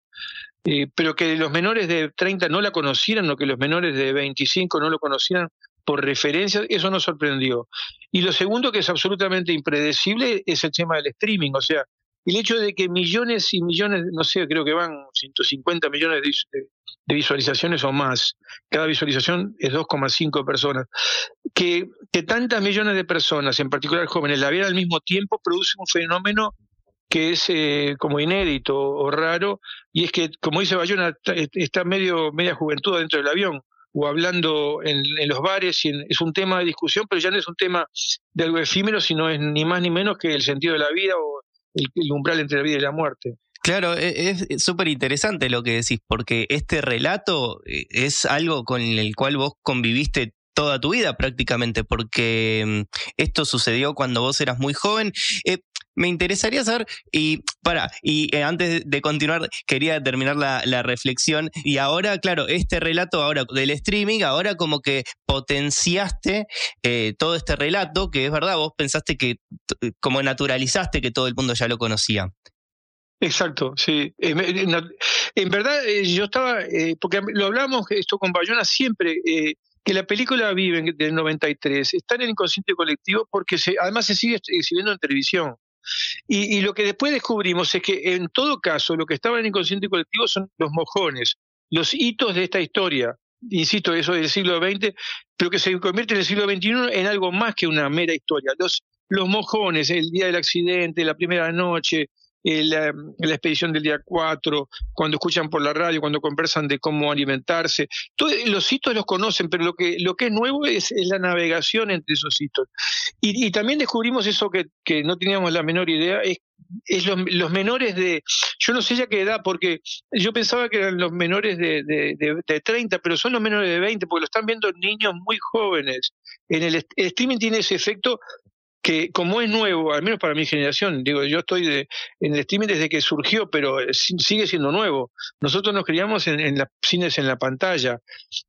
Eh, pero que los menores de 30 no la conocieran o que los menores de 25 no lo conocieran, por referencia, eso nos sorprendió. Y lo segundo que es absolutamente impredecible es el tema del streaming, o sea, el hecho de que millones y millones, no sé, creo que van 150 millones de, visualizaciones o más, cada visualización es 2,5 personas, que, que tantas millones de personas, en particular jóvenes, la vieran al mismo tiempo, produce un fenómeno que es eh, como inédito o raro, y es que, como dice Bayona, está medio media juventud dentro del avión o hablando en, los bares, es un tema de discusión, pero ya no es un tema de algo efímero, sino es ni más ni menos que el sentido de la vida o el, umbral entre la vida y la muerte. Claro, e, es súper interesante lo que decís, porque este relato eh, es algo con el cual vos conviviste toda tu vida prácticamente, porque mm, esto sucedió cuando vos eras muy joven. Eh, me interesaría saber, y para, y eh, antes de continuar, quería terminar la, reflexión, y ahora, claro, este relato ahora del streaming, ahora como que potenciaste eh, todo este relato, que es verdad, vos pensaste que, como naturalizaste que todo el mundo ya lo conocía. Exacto, sí. En, verdad, yo estaba, porque lo hablamos esto con Bayona siempre, que la película Vive del 93 está en el inconsciente colectivo porque se, además se sigue exhibiendo en televisión. Y, y, lo que después descubrimos es que en todo caso lo que estaba en el inconsciente colectivo son los mojones, los hitos de esta historia, insisto, eso del siglo XX, pero que se convierte en el siglo XXI en algo más que una mera historia. Los, los mojones, el día del accidente, la primera noche, la, la, expedición del día 4, cuando escuchan por la radio, cuando conversan de cómo alimentarse. Todos los hitos los conocen, pero lo que, lo que es nuevo es, la navegación entre esos hitos. Y, también descubrimos eso que, que, no teníamos la menor idea, es, es los, los, menores de, yo no sé ya qué edad, porque yo pensaba que eran los menores de, de, de, 30, pero son los menores de 20, porque lo están viendo niños muy jóvenes. En el, el streaming tiene ese efecto que como es nuevo, al menos para mi generación, digo, yo estoy de, en el streaming desde que surgió, pero sigue siendo nuevo. Nosotros nos criamos en, las cines en la pantalla,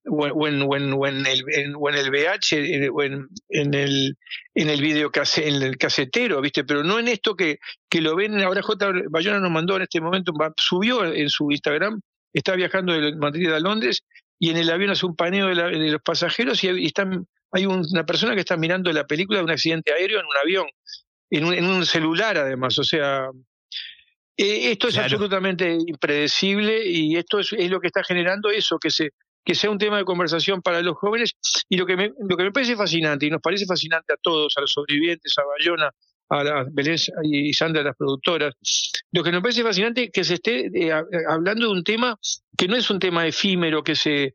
o, en, o, en, o en, el, o en el VH, o en, el en el video en el casetero, ¿viste? Pero no en esto que, que lo ven, ahora J. Bayona nos mandó en este momento, subió en su Instagram, está viajando de Madrid a Londres y en el avión hace un paneo de, de los pasajeros y están hay una persona que está mirando la película de un accidente aéreo en un avión, en un, celular además, o sea, eh, esto es absolutamente impredecible y esto es, lo que está generando eso, que se que sea un tema de conversación para los jóvenes. Y lo que me, lo que me parece fascinante y nos parece fascinante a todos, a los sobrevivientes, a Bayona, a las Belén y Sandra, las productoras. Lo que nos parece fascinante es que se esté eh, hablando de un tema que no es un tema efímero, que se,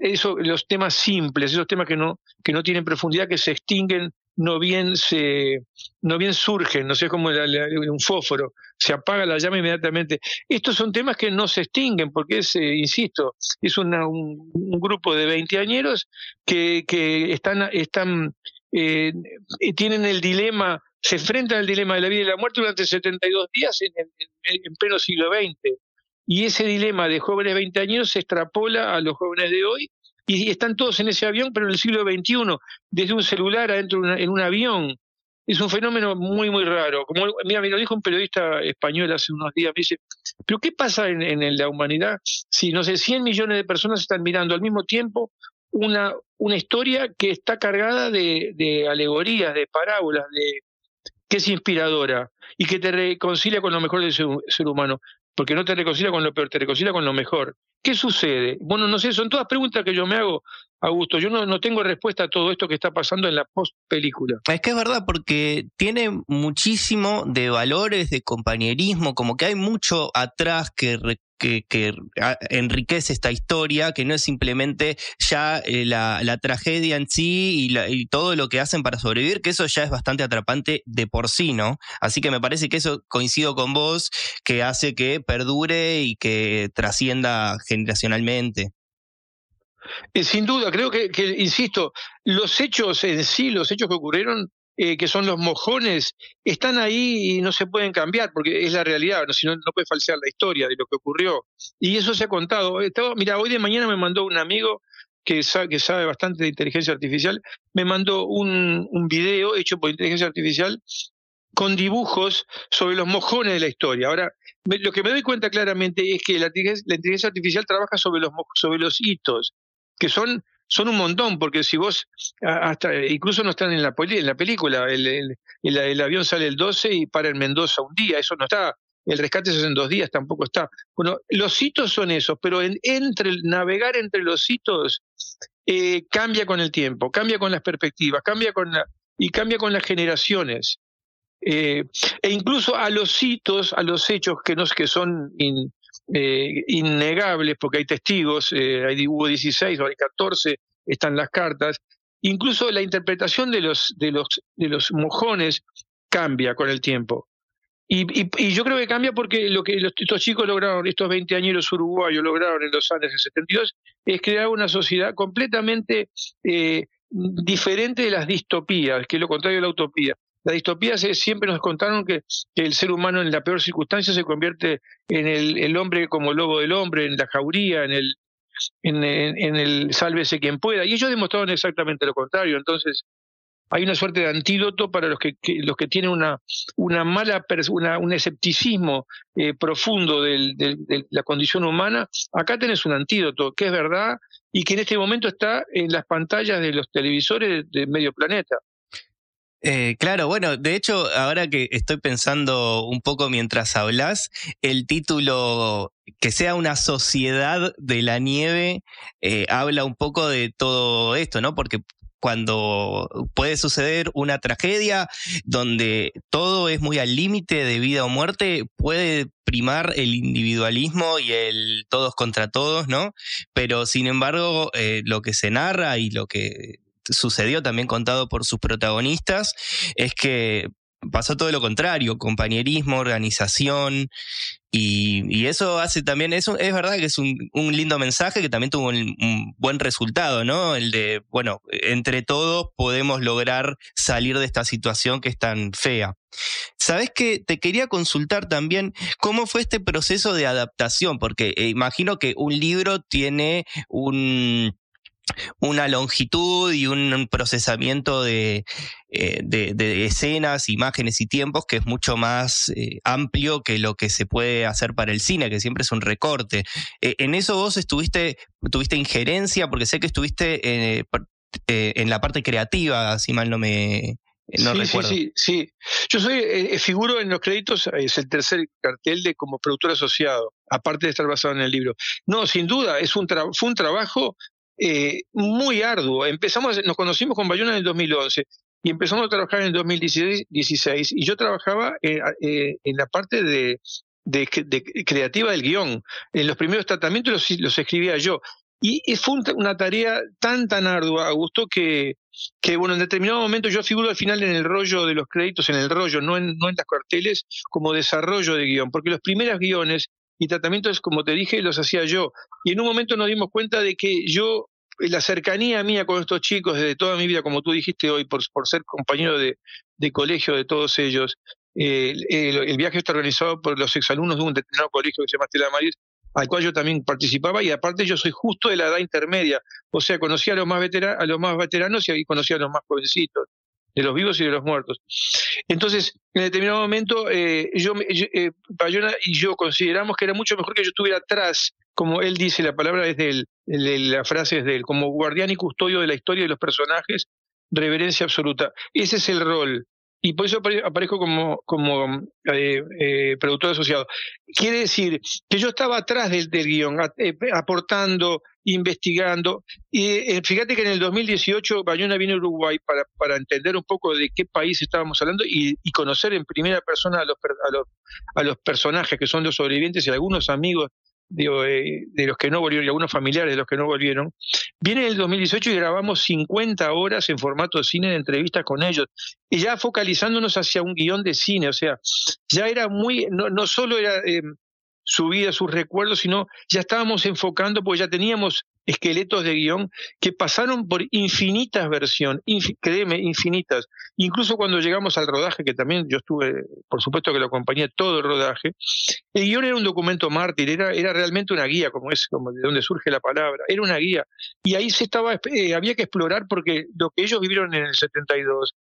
eso, los temas simples, esos temas que no, que no tienen profundidad, que se extinguen, no bien se, no bien surgen, no sé como un fósforo, se apaga la llama inmediatamente. Estos son temas que no se extinguen, porque es, eh, insisto, es una, un, grupo de veinteañeros que, que están, están eh, tienen el dilema se enfrentan al dilema de la vida y la muerte durante 72 días en, en, pleno siglo XX. Y ese dilema de jóvenes 20 años se extrapola a los jóvenes de hoy y están todos en ese avión, pero en el siglo XXI, desde un celular adentro en un avión. Es un fenómeno muy, muy raro. Como, mira, me lo dijo un periodista español hace unos días, me dice, pero ¿qué pasa en, en la humanidad si, no sé, 100 millones de personas están mirando al mismo tiempo una, una historia que está cargada de, de alegorías, de parábolas, de, que es inspiradora y que te reconcilia con lo mejor del ser, humano, porque no te reconcilia con lo peor, te reconcilia con lo mejor. ¿Qué sucede? Bueno, no sé, son todas preguntas que yo me hago, Augusto. Yo no, no tengo respuesta a todo esto que está pasando en la post película. Es que es verdad, porque tiene muchísimo de valores, de compañerismo, como que hay mucho atrás que, que, enriquece esta historia, que no es simplemente ya eh, la, tragedia en sí y, todo lo que hacen para sobrevivir, que eso ya es bastante atrapante de por sí, ¿no? Así que me parece que eso coincido con vos, que hace que perdure y que trascienda generacionalmente. Eh, sin duda, creo que, insisto, los hechos en sí, los hechos que ocurrieron, eh, que son los mojones, están ahí y no se pueden cambiar, porque es la realidad, no, si no, puede falsear la historia de lo que ocurrió. Y eso se ha contado. mira, hoy de mañana me mandó un amigo que sabe, bastante de inteligencia artificial, me mandó un video hecho por inteligencia artificial con dibujos sobre los mojones de la historia. Ahora, lo que me doy cuenta claramente es que la, la inteligencia artificial trabaja sobre los, sobre los hitos, que son son un montón, porque si vos, hasta incluso no están en la, la película, el, el, avión sale el 12 y para en Mendoza un día, eso no está, el rescate se hace en dos días, tampoco está. Bueno, los hitos son esos, pero en, entre navegar entre los hitos eh, cambia con el tiempo, cambia con las perspectivas, cambia con y cambia con las generaciones. Eh, e incluso a los hitos, a los hechos que, no, que son eh, innegables, porque hay testigos, eh, hay, hubo 16 o hay 14, están las cartas. Incluso la interpretación de los, de los, de los mojones cambia con el tiempo. Y, y, yo creo que cambia porque lo que estos chicos lograron, estos 20 años uruguayos lograron en los años del 72, es crear una sociedad completamente diferente de las distopías, que es lo contrario de la utopía. La distopía siempre nos contaron que, el ser humano en la peor circunstancia se convierte en el, hombre como lobo del hombre, en la jauría, en el, en, el sálvese quien pueda. Y ellos demostraron exactamente lo contrario. Entonces, hay una suerte de antídoto para los que, los que tienen una, una mala una, un escepticismo eh, profundo de la condición humana. Acá tenés un antídoto que es verdad y que en este momento está en las pantallas de los televisores de medio planeta. Eh, claro, bueno, de hecho, ahora que estoy pensando un poco mientras hablas, el título que sea una sociedad de la nieve eh, habla un poco de todo esto, ¿no? Porque cuando puede suceder una tragedia donde todo es muy al límite de vida o muerte, puede primar el individualismo y el todos contra todos, ¿no? Pero sin embargo, eh, lo que se narra y lo que sucedió también contado por sus protagonistas es que pasó todo lo contrario, compañerismo, organización, y, eso hace también, eso es verdad que es un, lindo mensaje que también tuvo un, buen resultado, ¿no? El de, bueno, entre todos podemos lograr salir de esta situación que es tan fea. Sabes que te quería consultar también cómo fue este proceso de adaptación, porque eh, imagino que un libro tiene un una longitud y un procesamiento de, eh, de, escenas, imágenes y tiempos que es mucho más eh, amplio que lo que se puede hacer para el cine, que siempre es un recorte. Eh, en eso vos estuviste, tuviste injerencia, porque sé que estuviste en la parte creativa, si mal no me, no sí, recuerdo. Sí, sí, sí. Yo soy, figuro en los créditos, es el tercer cartel de como productor asociado, aparte de estar basado en el libro. No, sin duda, es un fue un trabajo eh, muy arduo. Empezamos, nos conocimos con Bayona en el 2011 y empezamos a trabajar en el 2016 y yo trabajaba eh, eh, en la parte de, creativa del guion. En los primeros tratamientos los, escribía yo. Y, fue una tarea tan, tan ardua, Augusto, que, que, bueno, en determinado momento yo figuro al final en el rollo de los créditos, en el rollo, no en, no en las carteles, como desarrollo de guion, porque los primeros guiones y tratamientos, como te dije, los hacía yo. Y en un momento nos dimos cuenta de que yo, la cercanía mía con estos chicos desde toda mi vida, como tú dijiste hoy, por, por ser compañero de, colegio de todos ellos, eh, el, viaje está organizado por los exalumnos de un determinado colegio que se llama Estela Maris, al cual yo también participaba, y aparte yo soy justo de la edad intermedia, o sea, conocí a los más, veteranos, a los más veteranos y conocí a los más jovencitos de los vivos y de los muertos. Entonces, en determinado momento, eh, yo, eh, Bayona y yo consideramos que era mucho mejor que yo estuviera atrás, como él dice, la palabra es de él, la frase es de él, como guardián y custodio de la historia de los personajes, reverencia absoluta. Ese es el rol y por eso aparezco como, como eh, eh, productor asociado. Quiere decir que yo estaba atrás del, del guion, eh, aportando, investigando. Y fíjate que en el 2018 Bayona vino a Uruguay para, para entender un poco de qué país estábamos hablando y, conocer en primera persona a los, a, los, a los personajes que son los sobrevivientes y algunos amigos de, de, los que no volvieron y algunos familiares de los que no volvieron, viene en el 2018 y grabamos 50 horas en formato de cine de entrevistas con ellos, y ya focalizándonos hacia un guion de cine, o sea, ya era muy, no, no solo era eh, su vida, sus recuerdos, sino ya estábamos enfocando, porque ya teníamos esqueletos de guion que pasaron por infinitas versiones, créeme, infinitas. Incluso cuando llegamos al rodaje, que también yo estuve, por supuesto que lo acompañé todo el rodaje, el guion era un documento mártir, era, era realmente una guía, como es, como de donde surge la palabra, era una guía. Y ahí se estaba, eh, había que explorar porque lo que ellos vivieron en el 72,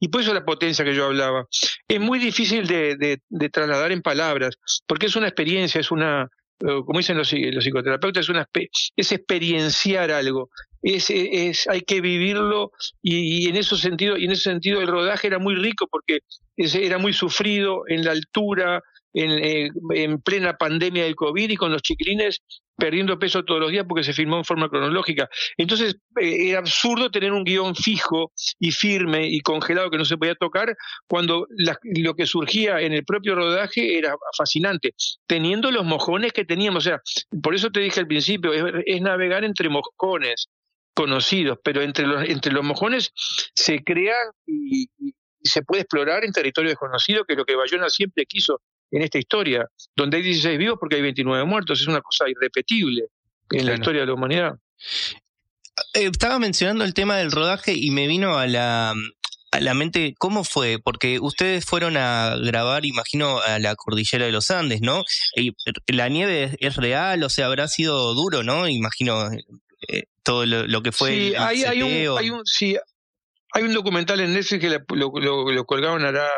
y por eso la potencia que yo hablaba, es muy difícil de trasladar en palabras, porque es una experiencia, es una, como dicen los, psicoterapeutas, es, una, es experienciar algo, es, es, hay que vivirlo y, en ese sentido, y en ese sentido el rodaje era muy rico porque era muy sufrido en la altura, en, eh, en plena pandemia del COVID y con los chiquilines perdiendo peso todos los días porque se filmó en forma cronológica. Entonces eh, era absurdo tener un guion fijo y firme y congelado que no se podía tocar cuando lo que surgía en el propio rodaje era fascinante, teniendo los mojones que teníamos. O sea, por eso te dije al principio, es, navegar entre mojones conocidos, pero entre los, entre los mojones se crea y, se puede explorar en territorio desconocido, que es lo que Bayona siempre quiso en esta historia, donde hay 16 vivos porque hay 29 muertos, es una cosa irrepetible en la historia de la humanidad. Eh, estaba mencionando el tema del rodaje y me vino a la, a la mente cómo fue, porque ustedes fueron a grabar, imagino, a la cordillera de los Andes, ¿no? Y la nieve es real, o sea, habrá sido duro, ¿no? Imagino eh, todo lo, que fue. Sí, hay, hay, un, hay, un, sí, hay un documental en Netflix que lo, lo, lo colgaron hará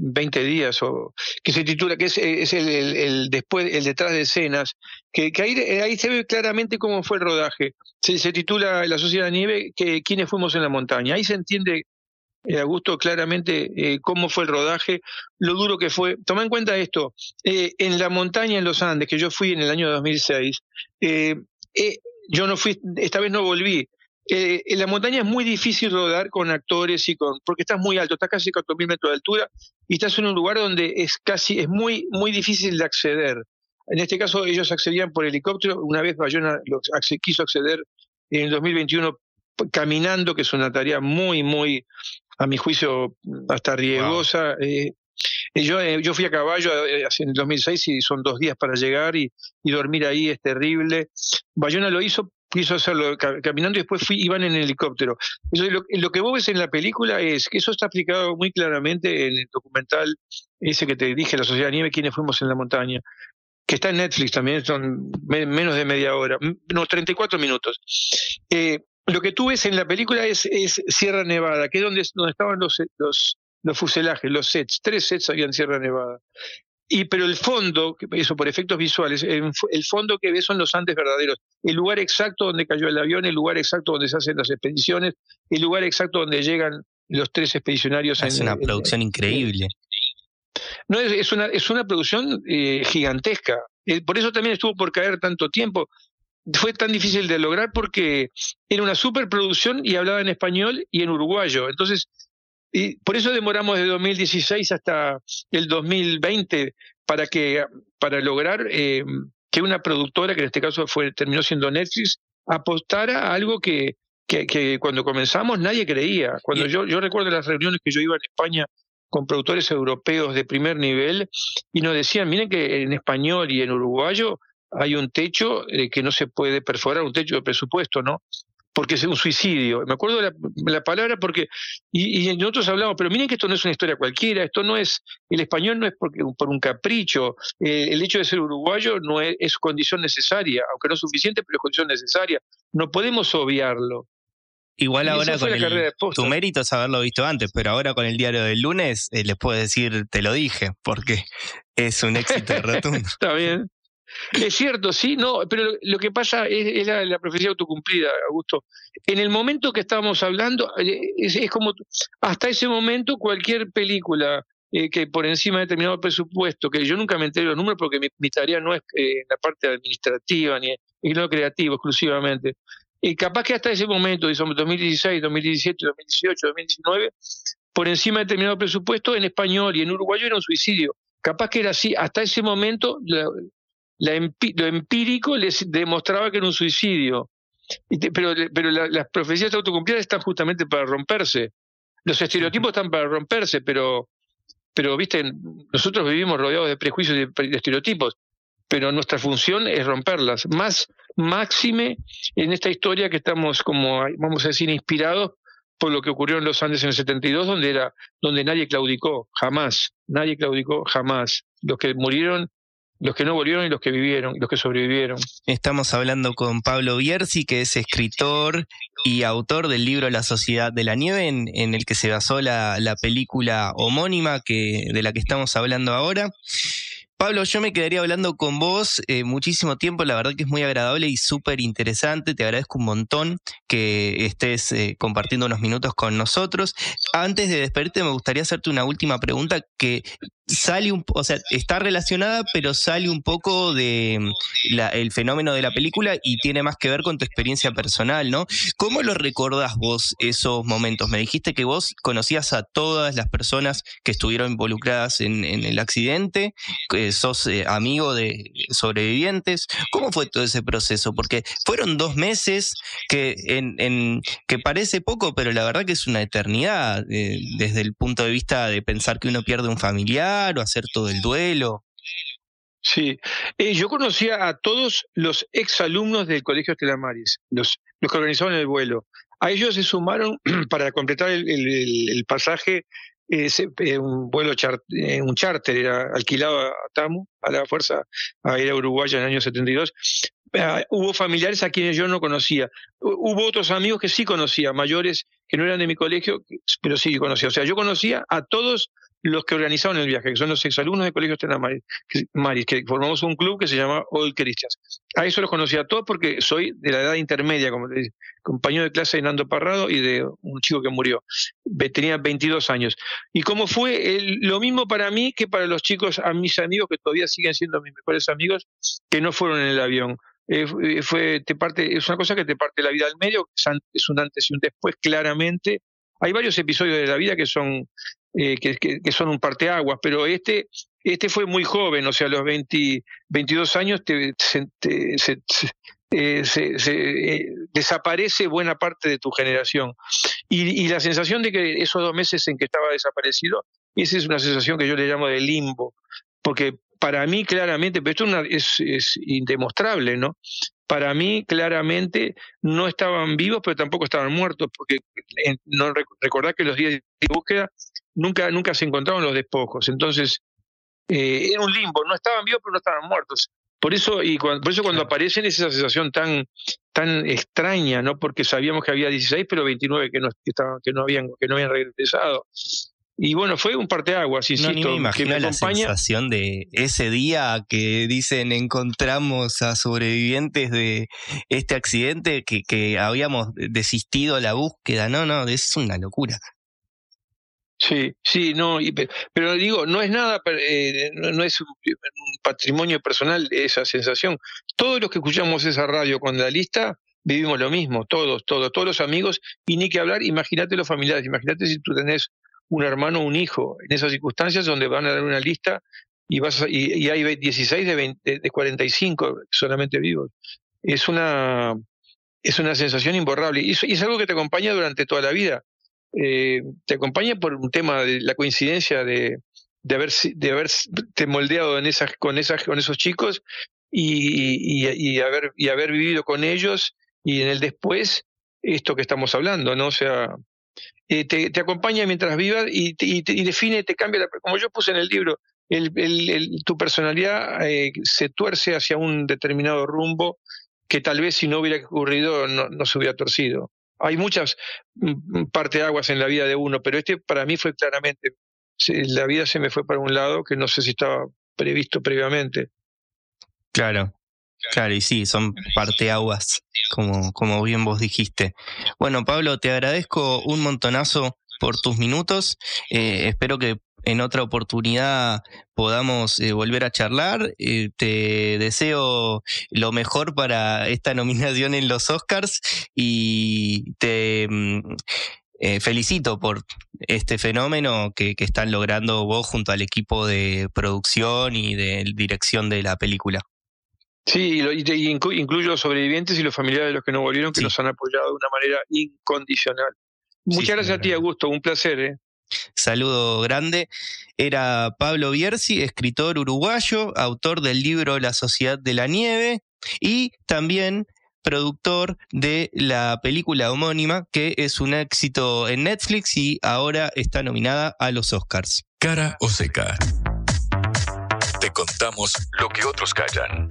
20 días, o que se titula, que es, es el, después, el detrás de escenas, que, ahí, ahí, se ve claramente cómo fue el rodaje. Se, se titula La Sociedad de Nieve, que quienes fuimos en la montaña. Ahí se entiende eh, Augusto, claramente eh, cómo fue el rodaje, lo duro que fue. Toma en cuenta esto, eh, en la montaña en los Andes, que yo fui en el año 2006, yo no fui, esta vez no volví. En la montaña es muy difícil rodar con actores y con, porque estás muy alto, estás casi a 4.000 metros de altura y estás en un lugar donde es casi, es muy, muy difícil de acceder. En este caso ellos accedían por helicóptero, una vez Bayona quiso acceder en el 2021 caminando, que es una tarea muy, muy, a mi juicio, hasta riesgosa. Eh, yo, eh, yo fui a caballo eh, en el 2006 y son dos días para llegar y, dormir ahí es terrible. Bayona lo hizo, quiso hacerlo caminando y después fui, iban en helicóptero. lo, lo, que vos ves en la película es que eso está explicado muy claramente en el documental ese que te dije, La Sociedad de Nieve, quienes fuimos en la montaña que está en Netflix también, son menos de media hora, no, 34 minutos. Eh, lo que tú ves en la película es, es Sierra Nevada, que es donde, donde estaban los, los, los, fuselajes, los sets, tres sets había en Sierra Nevada. Y, pero el fondo, eso por efectos visuales, el, fondo que ves son los Andes verdaderos. El lugar exacto donde cayó el avión, el lugar exacto donde se hacen las expediciones, el lugar exacto donde llegan los tres expedicionarios. Es una producción increíble. No, es, una, es una producción eh, gigantesca. Eh, por eso también estuvo por caer tanto tiempo. Fue tan difícil de lograr porque era una superproducción y hablaba en español y en uruguayo. Entonces, y por eso demoramos de 2016 hasta el 2020 para que para lograr eh, que una productora, que en este caso fue terminó siendo Netflix, apostara a algo que, que, que cuando comenzamos nadie creía. Cuando yo, yo recuerdo las reuniones que yo iba en España con productores europeos de primer nivel y nos decían, miren que en español y en uruguayo hay un techo eh, que no se puede perforar, un techo de presupuesto, ¿no? Porque es un suicidio. Me acuerdo la, la palabra porque, y, y, nosotros hablamos, pero miren que esto no es una historia cualquiera, esto no es, el español no es porque, por un capricho, eh, el hecho de ser uruguayo no es, es condición necesaria, aunque no es suficiente, pero es condición necesaria. No podemos obviarlo. Igual ahora con el, tu mérito es haberlo visto antes, pero ahora con el diario del lunes eh, les puedo decir, te lo dije, porque es un éxito <laughs> rotundo. Está bien. Es cierto, sí, no, pero lo, que pasa es, la, profecía autocumplida, Augusto. En el momento que estábamos hablando, eh, es, como, hasta ese momento cualquier película eh, que por encima de determinado presupuesto, que yo nunca me entero los números porque mi, tarea no es en la parte administrativa ni en lo creativo exclusivamente, y capaz que hasta ese momento, 2016, 2017, 2018, 2019, por encima de determinado presupuesto, en español y en uruguayo era un suicidio. Capaz que era así. Hasta ese momento, lo empírico les demostraba que era un suicidio. pero pero las profecías autocumplidas están justamente para romperse. Los estereotipos están para romperse, pero, pero viste, nosotros vivimos rodeados de prejuicios y de estereotipos pero nuestra función es romperlas. Más máxime en esta historia que estamos como, vamos a decir, inspirados por lo que ocurrió en los Andes en el 72, donde era, donde nadie claudicó, jamás, nadie claudicó, jamás. Los que murieron los que no volvieron y los que vivieron, los que sobrevivieron. Estamos hablando con Pablo Bierzi, que es escritor y autor del libro La Sociedad de la Nieve, en, el que se basó la, la película homónima que, de la que estamos hablando ahora. Pablo, yo me quedaría hablando con vos eh, muchísimo tiempo, la verdad que es muy agradable y súper interesante, te agradezco un montón que estés eh, compartiendo unos minutos con nosotros. Antes de despedirte me gustaría hacerte una última pregunta que sale un, o sea, está relacionada, pero sale un poco de mm, el fenómeno de la película y tiene más que ver con tu experiencia personal, ¿no? ¿Cómo lo recordás vos esos momentos? Me dijiste que vos conocías a todas las personas que estuvieron involucradas en, el accidente, que sos eh, amigo de sobrevivientes. ¿Cómo fue todo ese proceso? Porque fueron dos meses que, en, que parece poco, pero la verdad que es una eternidad eh, desde el punto de vista de pensar que uno pierde un familiar o hacer todo el duelo. Sí, eh, yo conocía a todos los exalumnos del Colegio Estelamaris, los, los que organizaban el vuelo. A ellos se sumaron <clears throat> para completar el, pasaje eh, un vuelo eh, un charter era alquilado a TAMU, a la Fuerza Aérea Uruguaya en el año 72. Ah, hubo familiares a quienes yo no conocía. Hubo otros amigos que sí conocía, mayores que no eran de mi colegio, pero sí conocía. O sea, yo conocía a todos los que organizaron el viaje, que son los exalumnos del Colegio Estela Maris, que formamos un club que se llama Old Christians. A eso los conocí a todos porque soy de la edad intermedia, como te dice, compañero de clase de Nando Parrado y de un chico que murió. Tenía 22 años. Y cómo fue lo mismo para mí que para los chicos, a mis amigos, que todavía siguen siendo mis mejores amigos, que no fueron en el avión. Eh, eh, es una cosa que te parte la vida al medio, es un antes y un después, claramente. Hay varios episodios de la vida que son eh, que, que, son un parteaguas, pero este, este fue muy joven, o sea, a los 20, 22 años te, eh, eh, desaparece buena parte de tu generación. Y, la sensación de que esos dos meses en que estaba desaparecido, esa es una sensación que yo le llamo de limbo, porque para mí claramente, pero esto es, es indemostrable, ¿no? Para mí claramente no estaban vivos, pero tampoco estaban muertos, porque no recordar que los días de búsqueda nunca, nunca se encontraron los despojos. Entonces, eh, era un limbo, no estaban vivos, pero no estaban muertos. Por eso, y cuando, por eso cuando aparecen es esa sensación tan, tan extraña, ¿no? Porque sabíamos que había 16, pero 29 que no, que estaban, que no habían, que no habían regresado. Y bueno, fue un parteaguas, insisto. No, ni me imagino la sensación de ese día que dicen encontramos a sobrevivientes de este accidente que, que habíamos desistido la búsqueda. No, no, es una locura. Sí, sí, no, pero, digo, no es nada, eh, no, es un, patrimonio personal esa sensación. Todos los que escuchamos esa radio con la lista vivimos lo mismo, todos, todos, todos los amigos, y ni que hablar, imagínate los familiares, imagínate si tú tenés un hermano o un hijo en esas circunstancias donde van a dar una lista y, vas y, hay 16 de, de, 45 solamente vivos. Es una, es una sensación imborrable y es algo que te acompaña durante toda la vida eh, te acompaña por un tema de la coincidencia de, de haber de haberte moldeado en esas, con esas, con esos chicos y, y, haber y haber vivido con ellos y en el después esto que estamos hablando, ¿no? O sea, eh, te, acompaña mientras vivas y, y, define, te cambia, la, como yo puse en el libro, el, el, tu personalidad eh, se tuerce hacia un determinado rumbo que tal vez si no hubiera ocurrido no, no se hubiera torcido. Hay muchas mm, mm, parteaguas en la vida de uno, pero este para mí fue claramente, la vida se me fue para un lado que no sé si estaba previsto previamente. Claro, Claro, y sí, son parteaguas, como, como bien vos dijiste. Bueno, Pablo, te agradezco un montonazo por tus minutos. Eh, espero que en otra oportunidad podamos eh, volver a charlar. Eh, te deseo lo mejor para esta <laughs> nominación en los Oscars y te mm, eh, felicito por este fenómeno que, están logrando vos junto al equipo de producción y de dirección de la película. Sí, y incluyo los sobrevivientes y los familiares de los que no volvieron, que nos han apoyado de una manera incondicional. Muchas gracias a ti, Augusto. Un placer. ¿eh? Saludo grande. Era Pablo Bierzi, escritor uruguayo, autor del libro La Sociedad de la Nieve y también productor de la película homónima, que es un éxito en Netflix y ahora está nominada a los Oscars. Cara o seca. Te contamos lo que otros callan.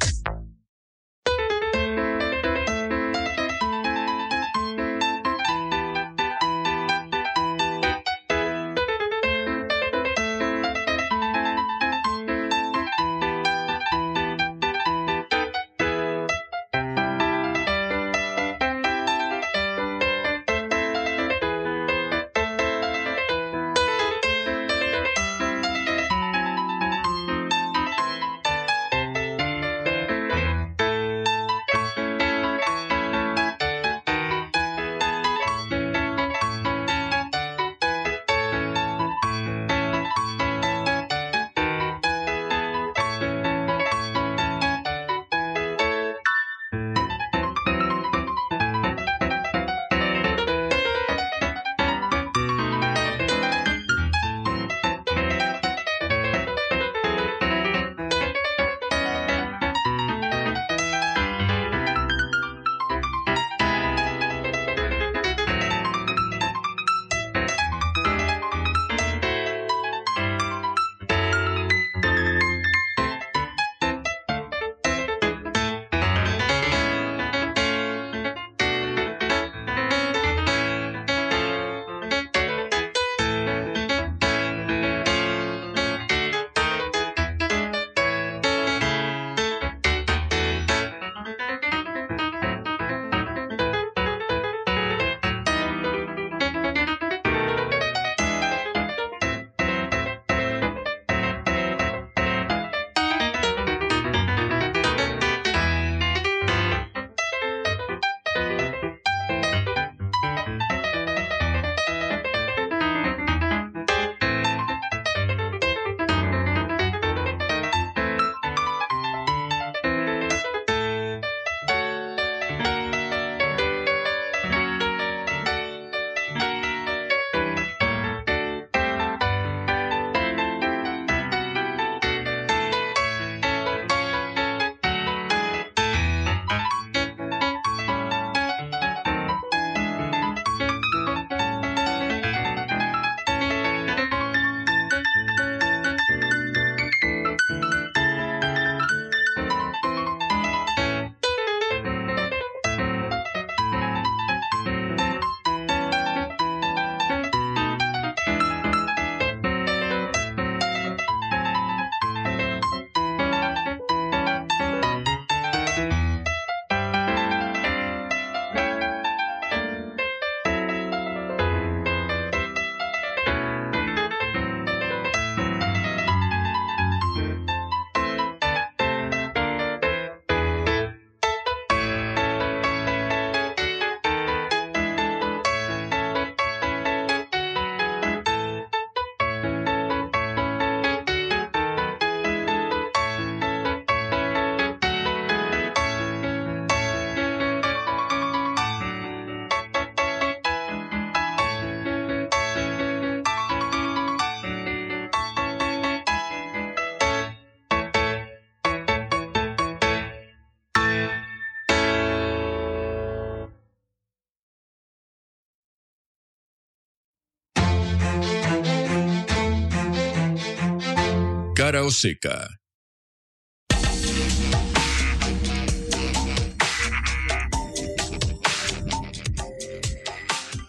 Cara o Seca.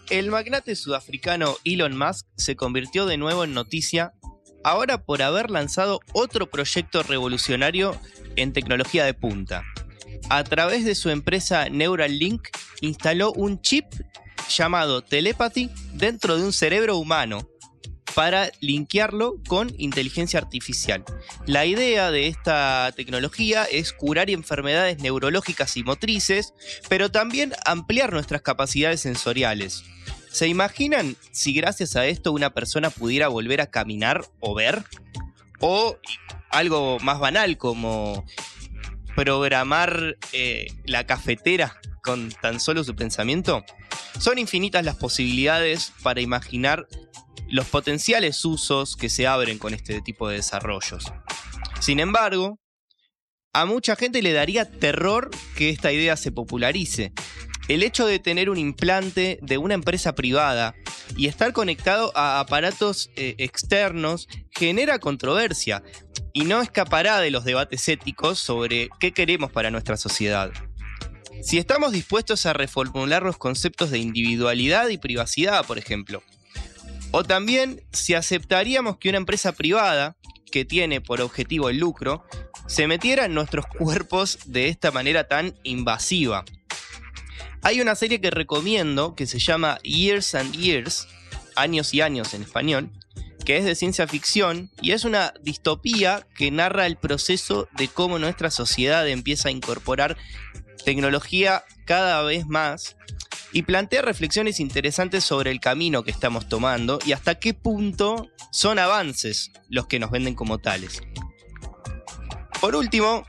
El magnate sudafricano Elon Musk se convirtió de nuevo en noticia ahora por haber lanzado otro proyecto revolucionario en tecnología de punta. A través de su empresa Neuralink instaló un chip llamado Telepathy dentro de un cerebro humano para linkearlo con inteligencia artificial. La idea de esta tecnología es curar enfermedades neurológicas y motrices, pero también ampliar nuestras capacidades sensoriales. ¿Se imaginan si gracias a esto una persona pudiera volver a caminar o ver? O algo más banal como programar eh, la cafetera con tan solo su pensamiento? Son infinitas las posibilidades para imaginar los potenciales usos que se abren con este tipo de desarrollos. Sin embargo, a mucha gente le daría terror que esta idea se popularice. El hecho de tener un implante de una empresa privada y estar conectado a aparatos eh, externos genera controversia y no escapará de los debates éticos sobre qué queremos para nuestra sociedad. Si estamos dispuestos a reformular los conceptos de individualidad y privacidad, por ejemplo, o también si aceptaríamos que una empresa privada, que tiene por objetivo el lucro, se metiera en nuestros cuerpos de esta manera tan invasiva. Hay una serie que recomiendo que se llama Years and Years, años y años en español, que es de ciencia ficción y es una distopía que narra el proceso de cómo nuestra sociedad empieza a incorporar tecnología cada vez más y plantea reflexiones interesantes sobre el camino que estamos tomando y hasta qué punto son avances los que nos venden como tales. Por último,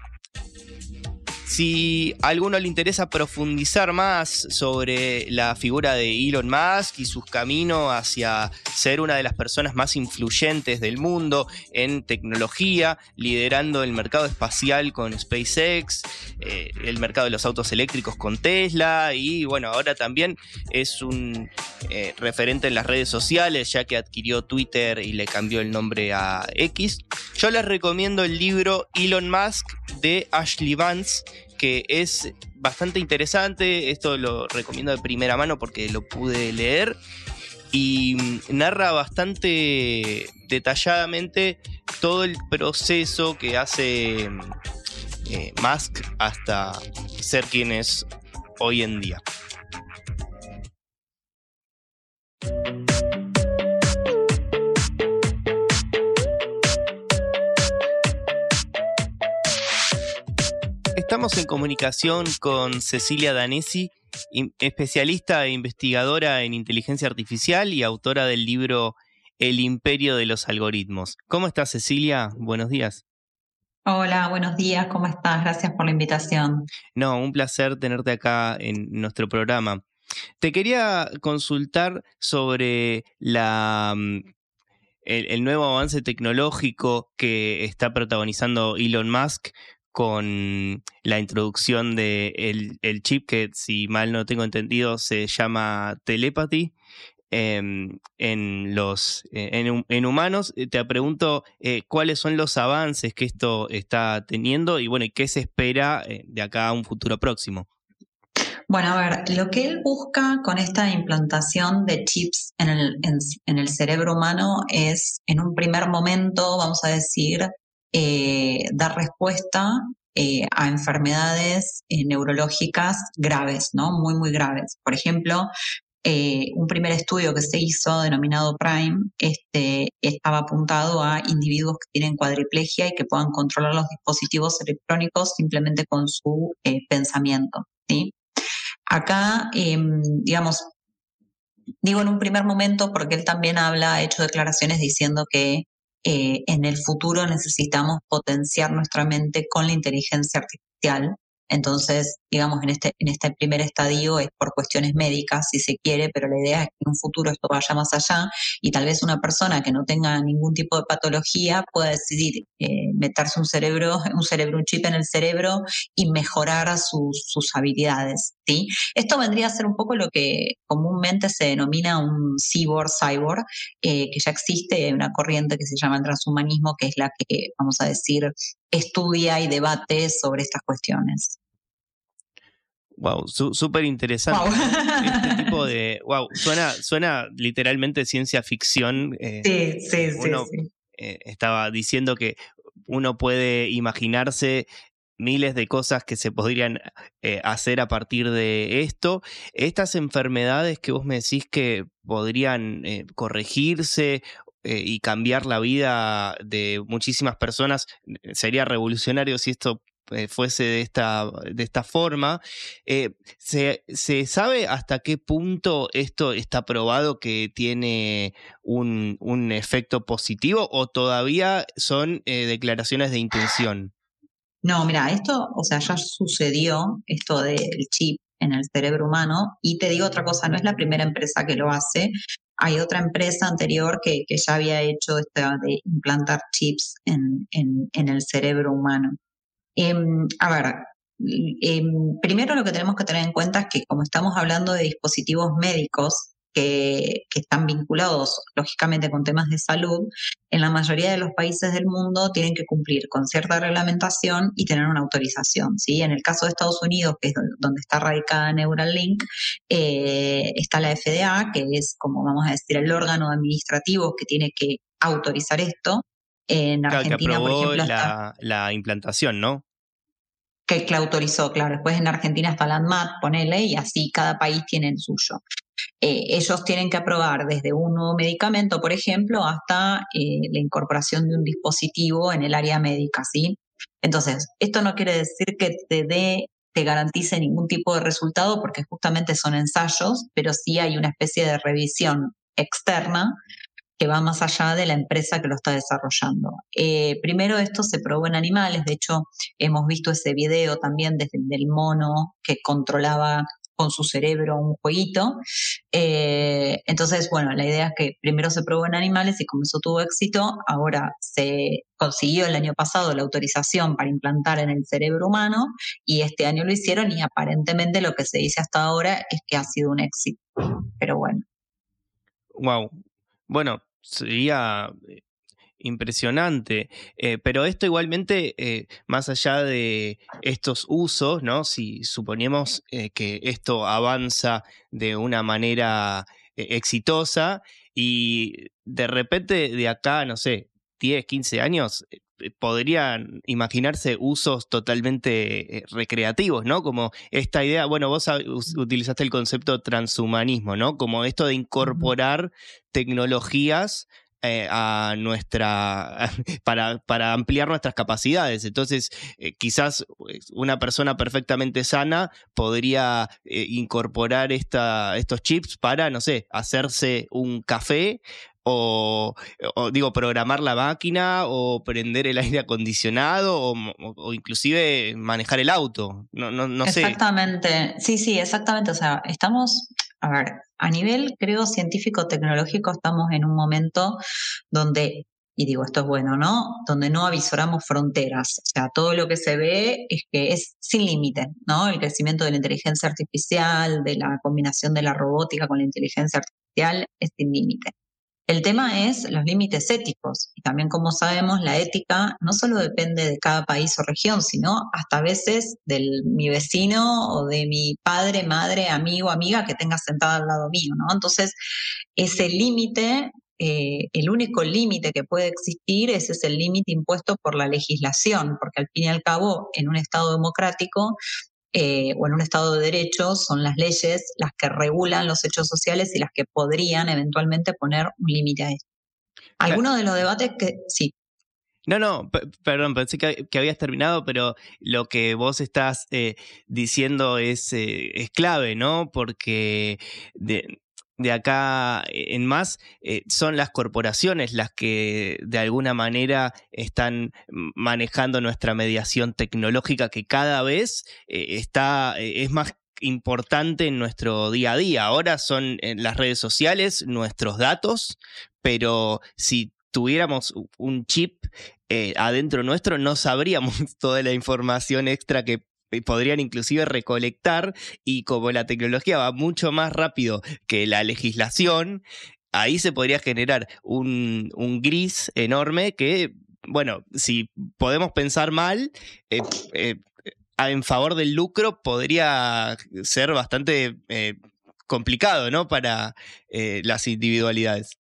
si a alguno le interesa profundizar más sobre la figura de Elon Musk y sus caminos hacia ser una de las personas más influyentes del mundo en tecnología, liderando el mercado espacial con SpaceX, eh, el mercado de los autos eléctricos con Tesla y bueno, ahora también es un eh, referente en las redes sociales ya que adquirió Twitter y le cambió el nombre a X. Yo les recomiendo el libro Elon Musk de Ashley Vance que es bastante interesante. Esto lo recomiendo de primera mano porque lo pude leer. Y narra bastante detalladamente todo el proceso que hace eh, Musk hasta ser quien es hoy en día. Estamos en comunicación con Cecilia Danesi, especialista e investigadora en inteligencia artificial y autora del libro El imperio de los algoritmos. ¿Cómo estás, Cecilia? Buenos días. Hola, buenos días, ¿cómo estás? Gracias por la invitación. No, un placer tenerte acá en nuestro programa. Te quería consultar sobre la, mm, el, nuevo avance tecnológico que está protagonizando Elon Musk con la introducción de el, chip que, si mal no tengo entendido, se llama telepathy. Em, en los en, en, humanos eh, te pregunto eh, cuáles son los avances que esto está teniendo y bueno qué se espera eh, de acá a un futuro próximo bueno, a ver, lo que él busca con esta implantación de chips en el, en el cerebro humano es, en un primer momento, vamos a decir, eh, dar respuesta eh, a enfermedades eh, neurológicas graves, ¿no? Muy, muy graves. Por ejemplo, un primer estudio que se hizo denominado Prime este, estaba apuntado a individuos que tienen cuadriplegia y que puedan controlar los dispositivos electrónicos simplemente con su pensamiento. ¿sí? Acá, em, digamos, digo en un primer momento porque él también habla, ha hecho declaraciones diciendo que eh, en el futuro necesitamos potenciar nuestra mente con la inteligencia artificial Entonces, digamos, en este, en este primer estadio es por cuestiones médicas, si se quiere, pero la idea es que en un futuro esto vaya más allá y tal vez una persona que no tenga ningún tipo de patología pueda decidir eh, meterse un cerebro, un cerebro, un chip en el cerebro y mejorar sus, sus habilidades. ¿sí? Esto vendría a ser un poco lo que comúnmente se denomina un cyborg cyborg, eh, que ya existe una corriente que se llama el transhumanismo, que es la que, vamos a decir, estudia y debate sobre estas cuestiones. Wow, súper interesante. Este tipo de. <laughs> Wow, suena, suena literalmente ciencia ficción. Eh, sí, sí, sí, eh, estaba diciendo que uno puede imaginarse miles de cosas que se podrían eh, hacer a partir de esto. Estas enfermedades que vos me decís que podrían corregirse y cambiar la vida de muchísimas personas, sería revolucionario si esto eh, fuese de esta, de esta forma. Eh, ¿se, sabe hasta qué punto esto está probado que tiene un, efecto positivo o todavía son eh, declaraciones de intención? No, mira, esto, o sea, ya sucedió esto del chip en el cerebro humano y te digo otra cosa, no es la primera empresa que lo hace. Hay otra empresa anterior que, ya había hecho esto de implantar chips en, en el cerebro humano. Em, a ver, em, primero lo que tenemos que tener en cuenta es que como estamos hablando de dispositivos médicos que, están vinculados lógicamente con temas de salud, en la mayoría de los países del mundo tienen que cumplir con cierta reglamentación y tener una autorización. ¿sí? En el caso de Estados Unidos, que es donde está radicada Neuralink, eh, está la FDA, que es como vamos a decir el órgano administrativo que tiene que autorizar esto. En Argentina, por ejemplo, la, la implantación, ¿no? Que, la autorizó, claro. Después en Argentina está la ANMAT, ponele, y así cada país tiene el suyo. Eh, ellos tienen que aprobar desde un nuevo medicamento, por ejemplo, hasta eh, la incorporación de un dispositivo en el área médica, ¿sí? Entonces, esto no quiere decir que te dé te garantice ningún tipo de resultado porque justamente son ensayos, pero sí hay una especie de revisión externa que va más allá de la empresa que lo está desarrollando. Eh, primero esto se probó en animales, de hecho hemos visto ese video también desde el mono que controlaba con su cerebro un jueguito. Eh, entonces, bueno, la idea es que primero se probó en animales y como eso tuvo éxito, ahora se consiguió el año pasado la autorización para implantar en el cerebro humano y este año lo hicieron y aparentemente lo que se dice hasta ahora es que ha sido un éxito. Pero bueno. Wow. Bueno, sería eh, impresionante. Eh, pero esto igualmente, eh, más allá de estos usos, ¿no? Si suponemos que esto avanza de una manera exitosa y de repente de acá, no sé, 10, 15 años, eh, podrían imaginarse usos totalmente eh, recreativos, ¿no? Como esta idea, bueno, vos utilizaste el concepto transhumanismo, ¿no? Como esto de incorporar tecnologías eh, a nuestra <laughs> para, para, ampliar nuestras capacidades. Entonces, quizás una persona perfectamente sana podría incorporar esta, estos chips para, no sé, hacerse un café o, digo, programar la máquina o prender el aire acondicionado o, inclusive manejar el auto. No, no, no sé. Exactamente, sí, sí, exactamente. O sea, estamos, a ver, a nivel, creo, científico-tecnológico, estamos en un momento donde y digo, esto es bueno, ¿no? Donde no avisoramos fronteras. O sea, todo lo que se ve es que es sin límite, ¿no? El crecimiento de la inteligencia artificial, de la combinación de la robótica con la inteligencia artificial es sin límite. El tema es los límites éticos y también como sabemos la ética no solo depende de cada país o región, sino hasta a veces de mi vecino o de mi padre, madre, amigo, amiga que tenga sentada al lado mío, ¿no? Entonces, ese límite, eh, el único límite que puede existir, ese es el límite impuesto por la legislación, porque al fin y al cabo, en un Estado democrático, eh, o en un Estado de Derecho son las leyes las que regulan los hechos sociales y las que podrían eventualmente poner un límite a esto. Algunos de los debates que sí. No, no, perdón, pensé que, habías terminado, pero lo que vos estás eh, diciendo es, eh, es clave, ¿no? Porque de acá en más, eh, son las corporaciones las que de alguna manera están manejando nuestra mediación tecnológica que cada vez eh, está, eh, es más importante en nuestro día a día. Ahora son las redes sociales nuestros datos, pero si tuviéramos un chip adentro nuestro, no sabríamos <laughs> toda la información extra que podrían inclusive recolectar y como la tecnología va mucho más rápido que la legislación, ahí se podría generar un, gris enorme que, bueno, si podemos pensar mal, eh, eh, en favor del lucro podría ser bastante eh, complicado, ¿no? Para las individualidades.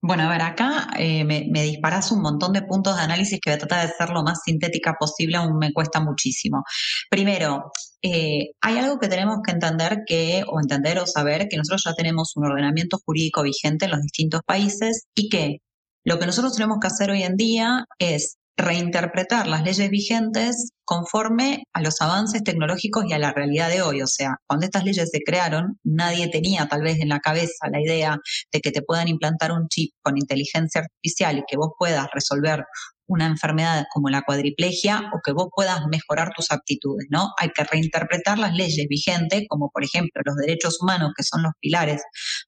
Bueno, a ver, acá eh, me, disparas un montón de puntos de análisis que voy a tratar de ser lo más sintética posible, aún me cuesta muchísimo. Primero, eh, hay algo que tenemos que entender que, o entender o saber, que nosotros ya tenemos un ordenamiento jurídico vigente en los distintos países y que lo que nosotros tenemos que hacer hoy en día es reinterpretar las leyes vigentes conforme a los avances tecnológicos y a la realidad de hoy. O sea, cuando estas leyes se crearon, nadie tenía tal vez en la cabeza la idea de que te puedan implantar un chip con inteligencia artificial y que vos puedas resolver una enfermedad como la cuadriplegia o que vos puedas mejorar tus aptitudes, ¿no? Hay que reinterpretar las leyes vigentes, como por ejemplo los derechos humanos, que son los pilares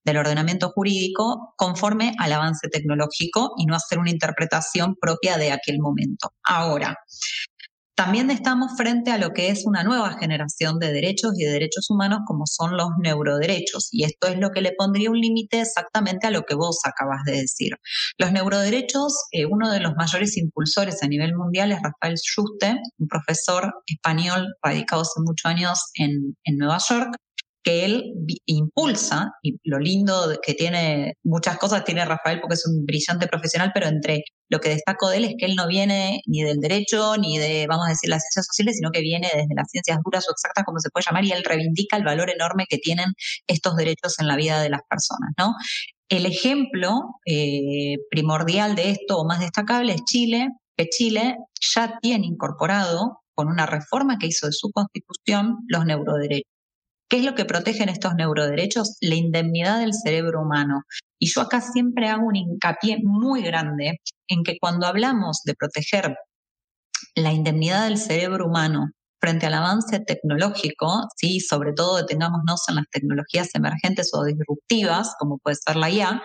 del ordenamiento jurídico, conforme al avance tecnológico y no hacer una interpretación propia de aquel momento. Ahora, también estamos frente a lo que es una nueva generación de derechos y de derechos humanos como son los neuroderechos. Y esto es lo que le pondría un límite exactamente a lo que vos acabas de decir. Los neuroderechos, eh, uno de los mayores impulsores a nivel mundial es Rafael Juste, un profesor español radicado hace muchos años en, en Nueva York, que él impulsa, y lo lindo que tiene, muchas cosas tiene Rafael porque es un brillante profesional, pero entre lo que destaco de él es que él no viene ni del derecho, ni de, vamos a decir, las ciencias sociales, sino que viene desde las ciencias duras o exactas, como se puede llamar, y él reivindica el valor enorme que tienen estos derechos en la vida de las personas, ¿no? El ejemplo eh, primordial de esto, o más destacable, es Chile, que Chile ya tiene incorporado, con una reforma que hizo de su constitución, los neuroderechos. ¿Qué es lo que protegen estos neuroderechos? La indemnidad del cerebro humano. Y yo acá siempre hago un hincapié muy grande en que cuando hablamos de proteger la indemnidad del cerebro humano frente al avance tecnológico, ¿sí? sobre todo detengámonos en las tecnologías emergentes o disruptivas, como puede ser la IA,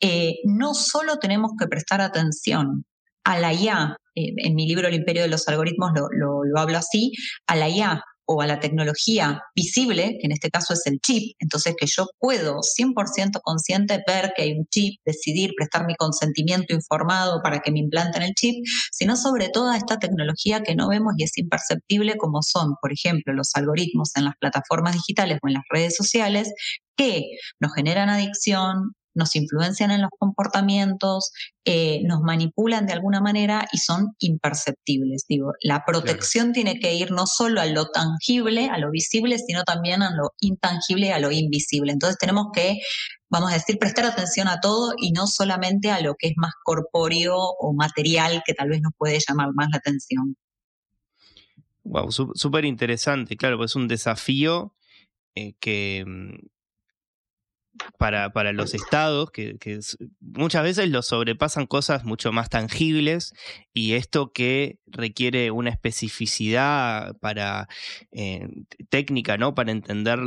eh, no solo tenemos que prestar atención a la IA, eh, en mi libro El imperio de los algoritmos lo, lo hablo así, a la IA o a la tecnología visible, que en este caso es el chip, entonces que yo puedo 100% consciente ver que hay un chip, decidir, prestar mi consentimiento informado para que me implanten el chip, sino sobre toda esta tecnología que no vemos y es imperceptible como son, por ejemplo, los algoritmos en las plataformas digitales o en las redes sociales que nos generan adicción, nos influencian en los comportamientos, eh, nos manipulan de alguna manera y son imperceptibles. Digo, la protección tiene que ir no solo a lo tangible, a lo visible, sino también a lo intangible, a lo invisible. Entonces tenemos que, vamos a decir, prestar atención a todo y no solamente a lo que es más corpóreo o material que tal vez nos puede llamar más la atención. Wow, súper interesante, claro, pues es un desafío eh, que, mm, para, para los estados, que, muchas veces los sobrepasan cosas mucho más tangibles y esto que requiere una especificidad para eh, técnica, ¿no? Para entender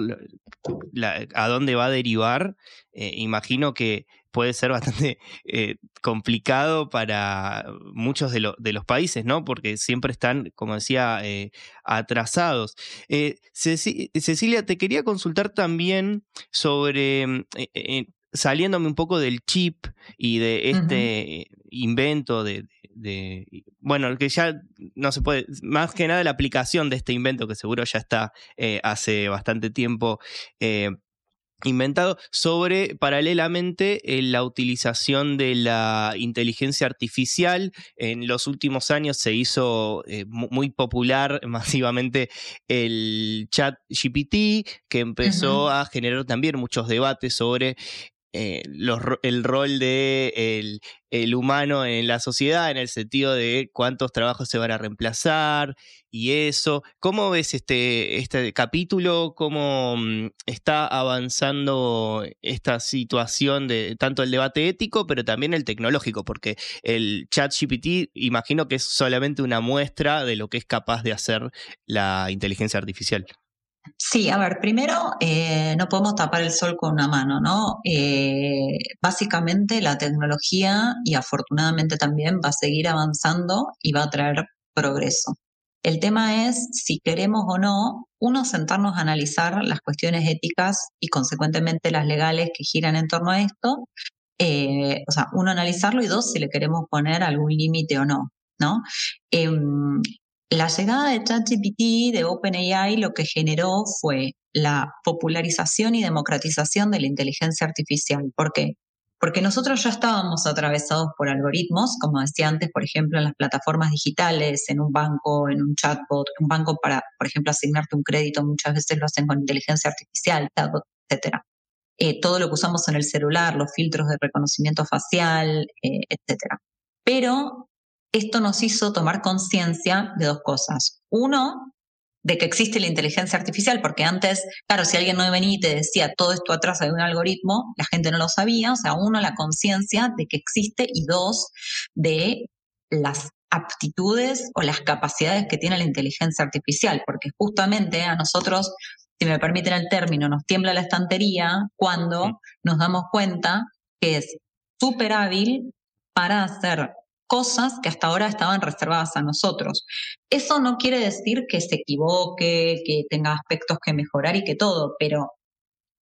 a dónde va a derivar, eh, imagino que puede ser bastante <laughs> eh, complicado para muchos de, los países, ¿no? Porque siempre están, como decía, eh, atrasados. Eh, Cecilia, te quería consultar también sobre, mm, saliéndome un poco del chip y de este invento de, de, bueno, que ya no se puede, más que nada la aplicación de este invento que seguro ya está hace bastante tiempo inventado sobre paralelamente eh, la utilización de la inteligencia artificial. En los últimos años se hizo eh, muy popular <laughs> masivamente el chat GPT, que empezó a generar también muchos debates sobre eh, el rol de el, humano en la sociedad, en el sentido de cuántos trabajos se van a reemplazar y eso. ¿Cómo ves este, este capítulo? ¿Cómo mm, está avanzando esta situación de tanto el debate ético, pero también el tecnológico? Porque el chat GPT imagino que es solamente una muestra de lo que es capaz de hacer la inteligencia artificial. Sí, a ver, primero eh, no podemos tapar el sol con una mano, ¿no? Eh, básicamente la tecnología y afortunadamente también va a seguir avanzando y va a traer progreso. El tema es si queremos o no, uno, sentarnos a analizar las cuestiones éticas y consecuentemente las legales que giran en torno a esto. Eh, o sea, uno, analizarlo y dos, si le queremos poner algún límite o no. ¿no? Em, la llegada de ChatGPT, de OpenAI, lo que generó fue la popularización y democratización de la inteligencia artificial. ¿Por qué? Porque nosotros ya estábamos atravesados por algoritmos, como decía antes, por ejemplo, en las plataformas digitales, en un banco, en un chatbot, un banco para, por ejemplo, asignarte un crédito, muchas veces lo hacen con inteligencia artificial, chatbot, etc. Eh, todo lo que usamos en el celular, los filtros de reconocimiento facial, eh, etc. Pero esto nos hizo tomar conciencia de dos cosas. Uno, de que existe la inteligencia artificial, porque antes, claro, si alguien no venía y te decía todo esto atrás de un algoritmo, la gente no lo sabía, o sea, uno, la conciencia de que existe y dos, de las aptitudes o las capacidades que tiene la inteligencia artificial, porque justamente a nosotros, si me permiten el término, nos tiembla la estantería cuando nos damos cuenta que es súper hábil para hacer cosas que hasta ahora estaban reservadas a nosotros. Eso no quiere decir que se equivoque, que tenga aspectos que mejorar y que todo, pero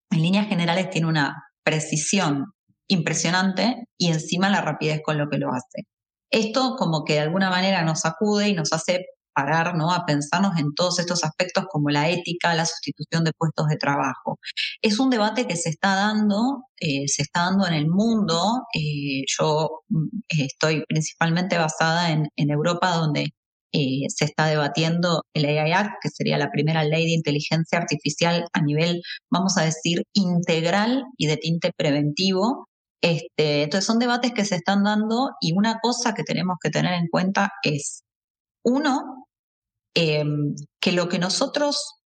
en líneas generales tiene una precisión impresionante y encima la rapidez con lo que lo hace. Esto como que de alguna manera nos acude y nos hace parar. A pensarnos en todos estos aspectos como la ética, la sustitución de puestos de trabajo. Es un debate que se está dando, eh, se está dando en el mundo. Eh, yo mm, estoy principalmente basada en, Europa, donde eh, se está debatiendo el AI Act, que sería la primera ley de inteligencia artificial a nivel, vamos a decir, integral y de tinte preventivo. Este, entonces son debates que se están dando y una cosa que tenemos que tener en cuenta es uno, em, que lo que nosotros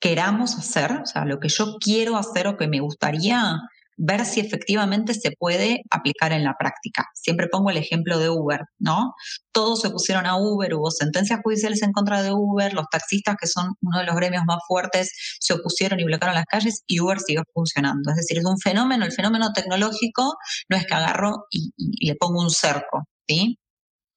queramos hacer, o sea, lo que yo quiero hacer o que me gustaría ver si efectivamente se puede aplicar en la práctica. Siempre pongo el ejemplo de Uber, ¿no? Todos se pusieron a Uber, hubo sentencias judiciales en contra de Uber, los taxistas, que son uno de los gremios más fuertes, se opusieron y bloquearon las calles y Uber siguió funcionando. Es decir, es un fenómeno, el fenómeno tecnológico no es que agarro y, y le pongo un cerco, ¿sí?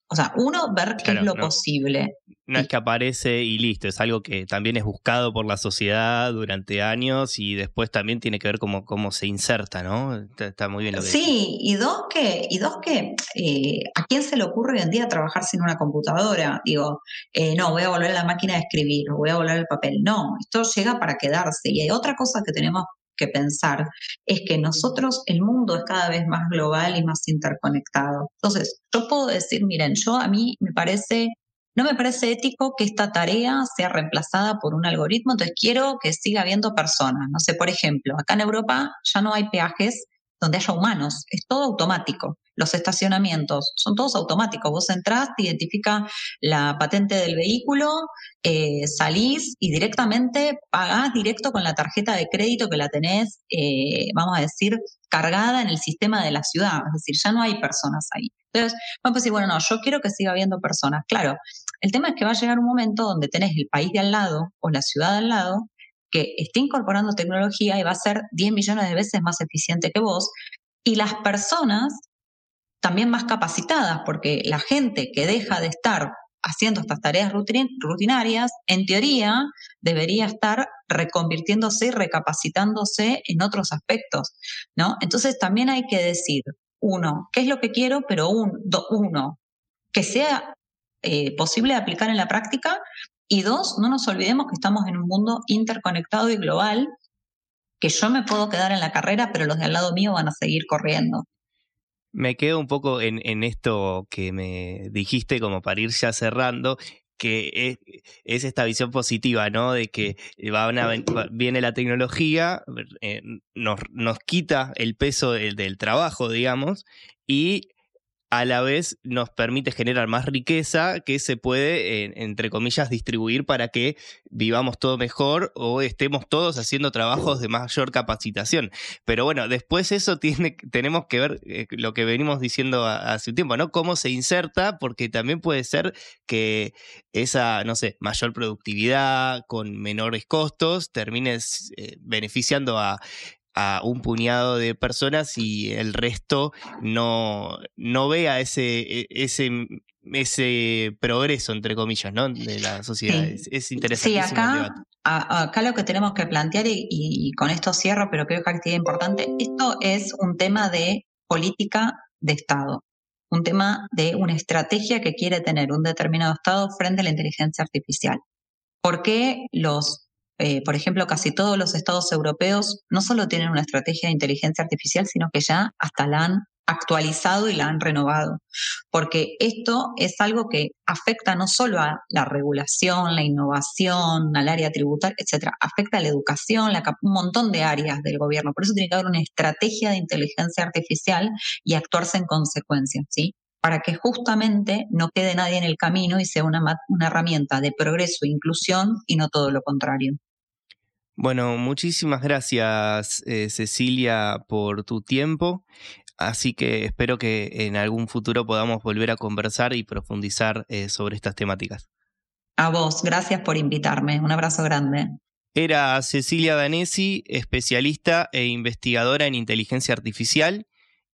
O sea, uno, ver qué es lo posible. No es que aparece y listo, es algo que también es buscado por la sociedad durante años y después también tiene que ver cómo, cómo se inserta, ¿no? Está, muy bien lo que Sí, y dos que, y dos que eh, ¿a quién se le ocurre hoy en día trabajar sin una computadora? Digo, eh, no, voy a volver a la máquina de escribir, voy a volver al papel. No, esto llega para quedarse. Y hay otra cosa que tenemos que pensar es que nosotros, el mundo es cada vez más global y más interconectado. Entonces, yo puedo decir, miren, yo a mí me parece, no me parece ético que esta tarea sea reemplazada por un algoritmo, entonces quiero que siga habiendo personas. No sé, por ejemplo, acá en Europa ya no hay peajes donde haya humanos, es todo automático. Los estacionamientos son todos automáticos. Vos entrás, te identifica la patente del vehículo, eh, salís y directamente pagás directo con la tarjeta de crédito que la tenés, eh, vamos a decir, cargada en el sistema de la ciudad. Es decir, ya no hay personas ahí. Entonces, vamos a decir, bueno, no, yo quiero que siga habiendo personas. Claro, el tema es que va a llegar un momento donde tenés el país de al lado o la ciudad de al lado que esté incorporando tecnología y va a ser 10 millones de veces más eficiente que vos. Y las personas también más capacitadas, porque la gente que deja de estar haciendo estas tareas rutinarias, en teoría debería estar reconvirtiéndose y recapacitándose en otros aspectos, ¿no? Entonces también hay que decir, uno, ¿qué es lo que quiero? Pero un, uno, que sea eh, posible de aplicar en la práctica y dos, no nos olvidemos que estamos en un mundo interconectado y global, que yo me puedo quedar en la carrera, pero los de al lado mío van a seguir corriendo. Me quedo un poco en, esto que me dijiste como para ir ya cerrando. que es, esta visión positiva, ¿no? De que viene la tecnología, eh, nos, nos, quita el peso del, del trabajo, digamos, y a la vez nos permite generar más riqueza que se puede, entre comillas, distribuir para que vivamos todo mejor o estemos todos haciendo trabajos de mayor capacitación. Pero bueno, después eso <laughs> tiene, tenemos que ver eh, lo que venimos diciendo hace un tiempo, ¿no? Cómo se inserta, porque también puede ser que esa, no sé, mayor productividad con menores costos termine eh, beneficiando a a un puñado de personas y el resto no, no vea ese, e, ese, ese progreso, entre comillas, ¿no? de la sociedad. Es, interesante. Sí, acá, acá lo que tenemos que plantear, y, con esto cierro, pero creo que actividad importante, esto es un tema de política de Estado, un tema de una estrategia que quiere tener un determinado Estado frente a la inteligencia artificial. ¿Por qué los eh, por ejemplo, casi todos los estados europeos no solo tienen una estrategia de inteligencia artificial, sino que ya hasta la han actualizado y la han renovado, porque esto es algo que afecta no solo a la regulación, la innovación, al área tributaria, etcétera, afecta a la educación, la, un montón de áreas del gobierno. Por eso tiene que haber una estrategia de inteligencia artificial y actuarse en consecuencia, ¿sí? para que justamente no quede nadie en el camino y sea una, una herramienta de progreso e inclusión y no todo lo contrario. Bueno, muchísimas gracias eh, Cecilia por tu tiempo. Así que espero que en algún futuro podamos volver a conversar y profundizar eh, sobre estas temáticas. A vos, gracias por invitarme. Un abrazo grande. Era Cecilia Danesi, especialista e investigadora en inteligencia artificial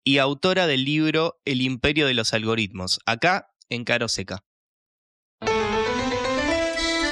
y autora del libro El imperio de los algoritmos, acá en Caro Seca.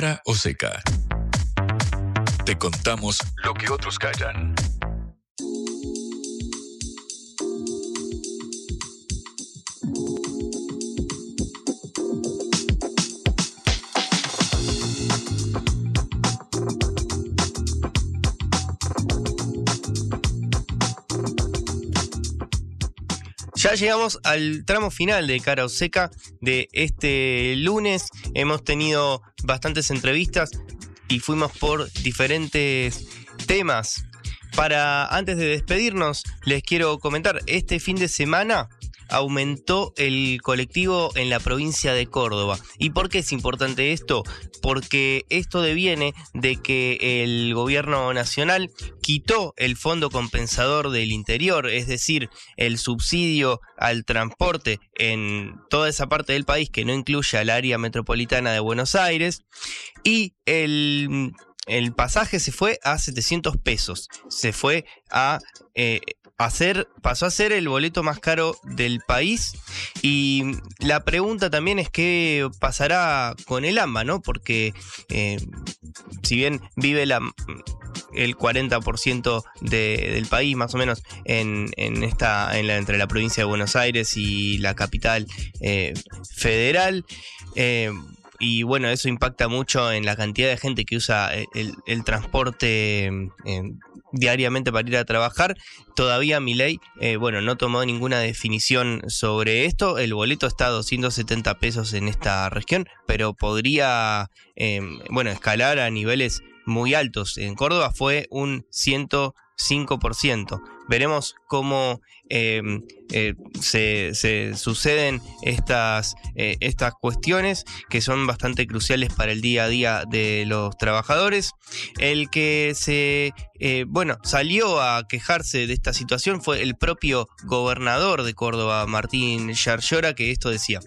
Cara o seca. Te contamos lo que otros callan. Ya llegamos al tramo final de Cara o Seca de este lunes. Hemos tenido bastantes entrevistas y fuimos por diferentes temas. Para antes de despedirnos, les quiero comentar, este fin de semana aumentó el colectivo en la provincia de Córdoba. ¿Y por qué es importante esto? Porque esto deviene de que el gobierno nacional quitó el fondo compensador del interior, es decir, el subsidio al transporte en toda esa parte del país que no incluye al área metropolitana de Buenos Aires y el el pasaje se fue a 700 pesos. Se fue a eh, hacer, pasó a ser el boleto más caro del país. Y la pregunta también es qué pasará con el AMBA, ¿no? Porque eh, si bien vive el 40% del país, más o menos, en, esta, en la, entre la provincia de Buenos Aires y la capital eh, federal y bueno, eso impacta mucho en la cantidad de gente que usa el, transporte eh, diariamente para ir a trabajar. Todavía mi ley, eh, bueno, no tomó ninguna definición sobre esto. El boleto está a 270 pesos en esta región, pero podría, em, bueno, escalar a niveles muy altos. En Córdoba fue un 105%. Veremos cómo em, eh, se, suceden estas, eh, estas cuestiones que son bastante cruciales para el día a día de los trabajadores. El que se, eh, bueno, salió a quejarse de esta situación fue el propio gobernador de Córdoba, Martín Yarlora, que esto decía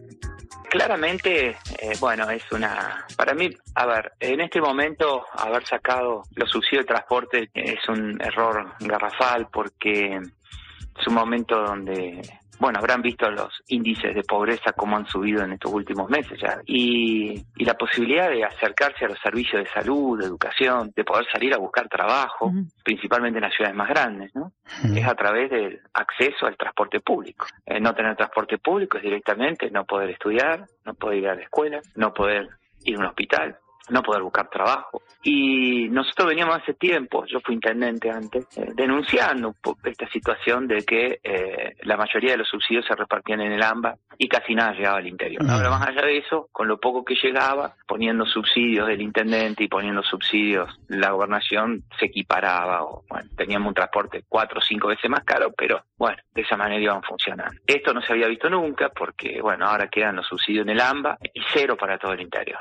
claramente, bueno, es una. Para mí, a ver, en este momento, haber sacado los subsidios de transporte es un error garrafal porque es un momento donde bueno, habrán visto los índices de pobreza como han subido en estos últimos meses ya. Y, la posibilidad de acercarse a los servicios de salud, de educación, de poder salir a buscar trabajo, principalmente en las ciudades más grandes, ¿no? Es a través del acceso al transporte público. Eh, no tener transporte público es directamente no poder estudiar, no poder ir a la escuela, no poder ir a un hospital, no poder buscar trabajo. Y nosotros veníamos hace tiempo, yo fui intendente antes, eh, denunciando esta situación de que eh, la mayoría de los subsidios se repartían en el AMBA y casi nada llegaba al interior. Ahora, más allá de eso, con lo poco que llegaba, poniendo subsidios del intendente y poniendo subsidios la gobernación, se equiparaba. O, bueno, teníamos un transporte cuatro o cinco veces más caro, pero bueno, de esa manera iban funcionando. Esto no se había visto nunca porque, bueno, ahora quedan los subsidios en el AMBA y cero para todo el interior.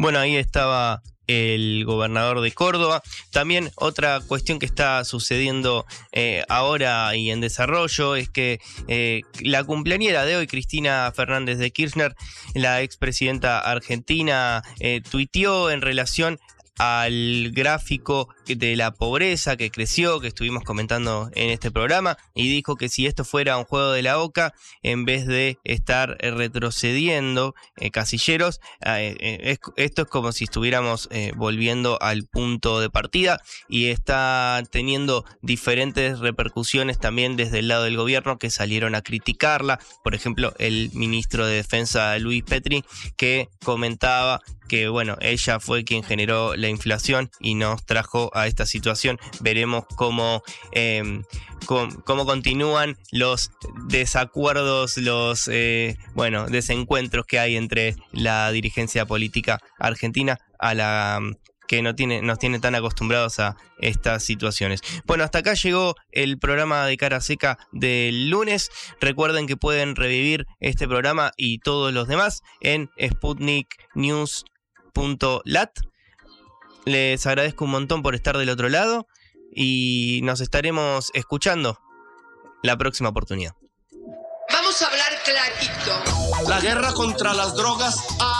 Bueno, ahí estaba el gobernador de Córdoba. También otra cuestión que está sucediendo eh, ahora y en desarrollo es que eh, la cumpleañera de hoy, Cristina Fernández de Kirchner, la expresidenta argentina, eh, tuiteó en relación al gráfico de la pobreza que creció, que estuvimos comentando en este programa, y dijo que si esto fuera un juego de la OCA, en vez de estar retrocediendo eh, casilleros, eh, eh, esto es como si estuviéramos volviendo al punto de partida y está teniendo diferentes repercusiones también desde el lado del gobierno que salieron a criticarla. Por ejemplo, el ministro de Defensa Luis Petri, que comentaba que bueno, ella fue quien generó la inflación y nos trajo a esta situación. Veremos cómo, em, cómo, continúan los desacuerdos, los eh, bueno, desencuentros que hay entre la dirigencia política argentina a la que no tiene, nos tiene tan acostumbrados a estas situaciones. Bueno, hasta acá llegó el programa de cara seca del lunes. Recuerden que pueden revivir este programa y todos los demás en Sputnik News lat. Les agradezco un montón por estar del otro lado y nos estaremos escuchando la próxima oportunidad. Vamos a hablar clarito. La guerra contra las drogas ha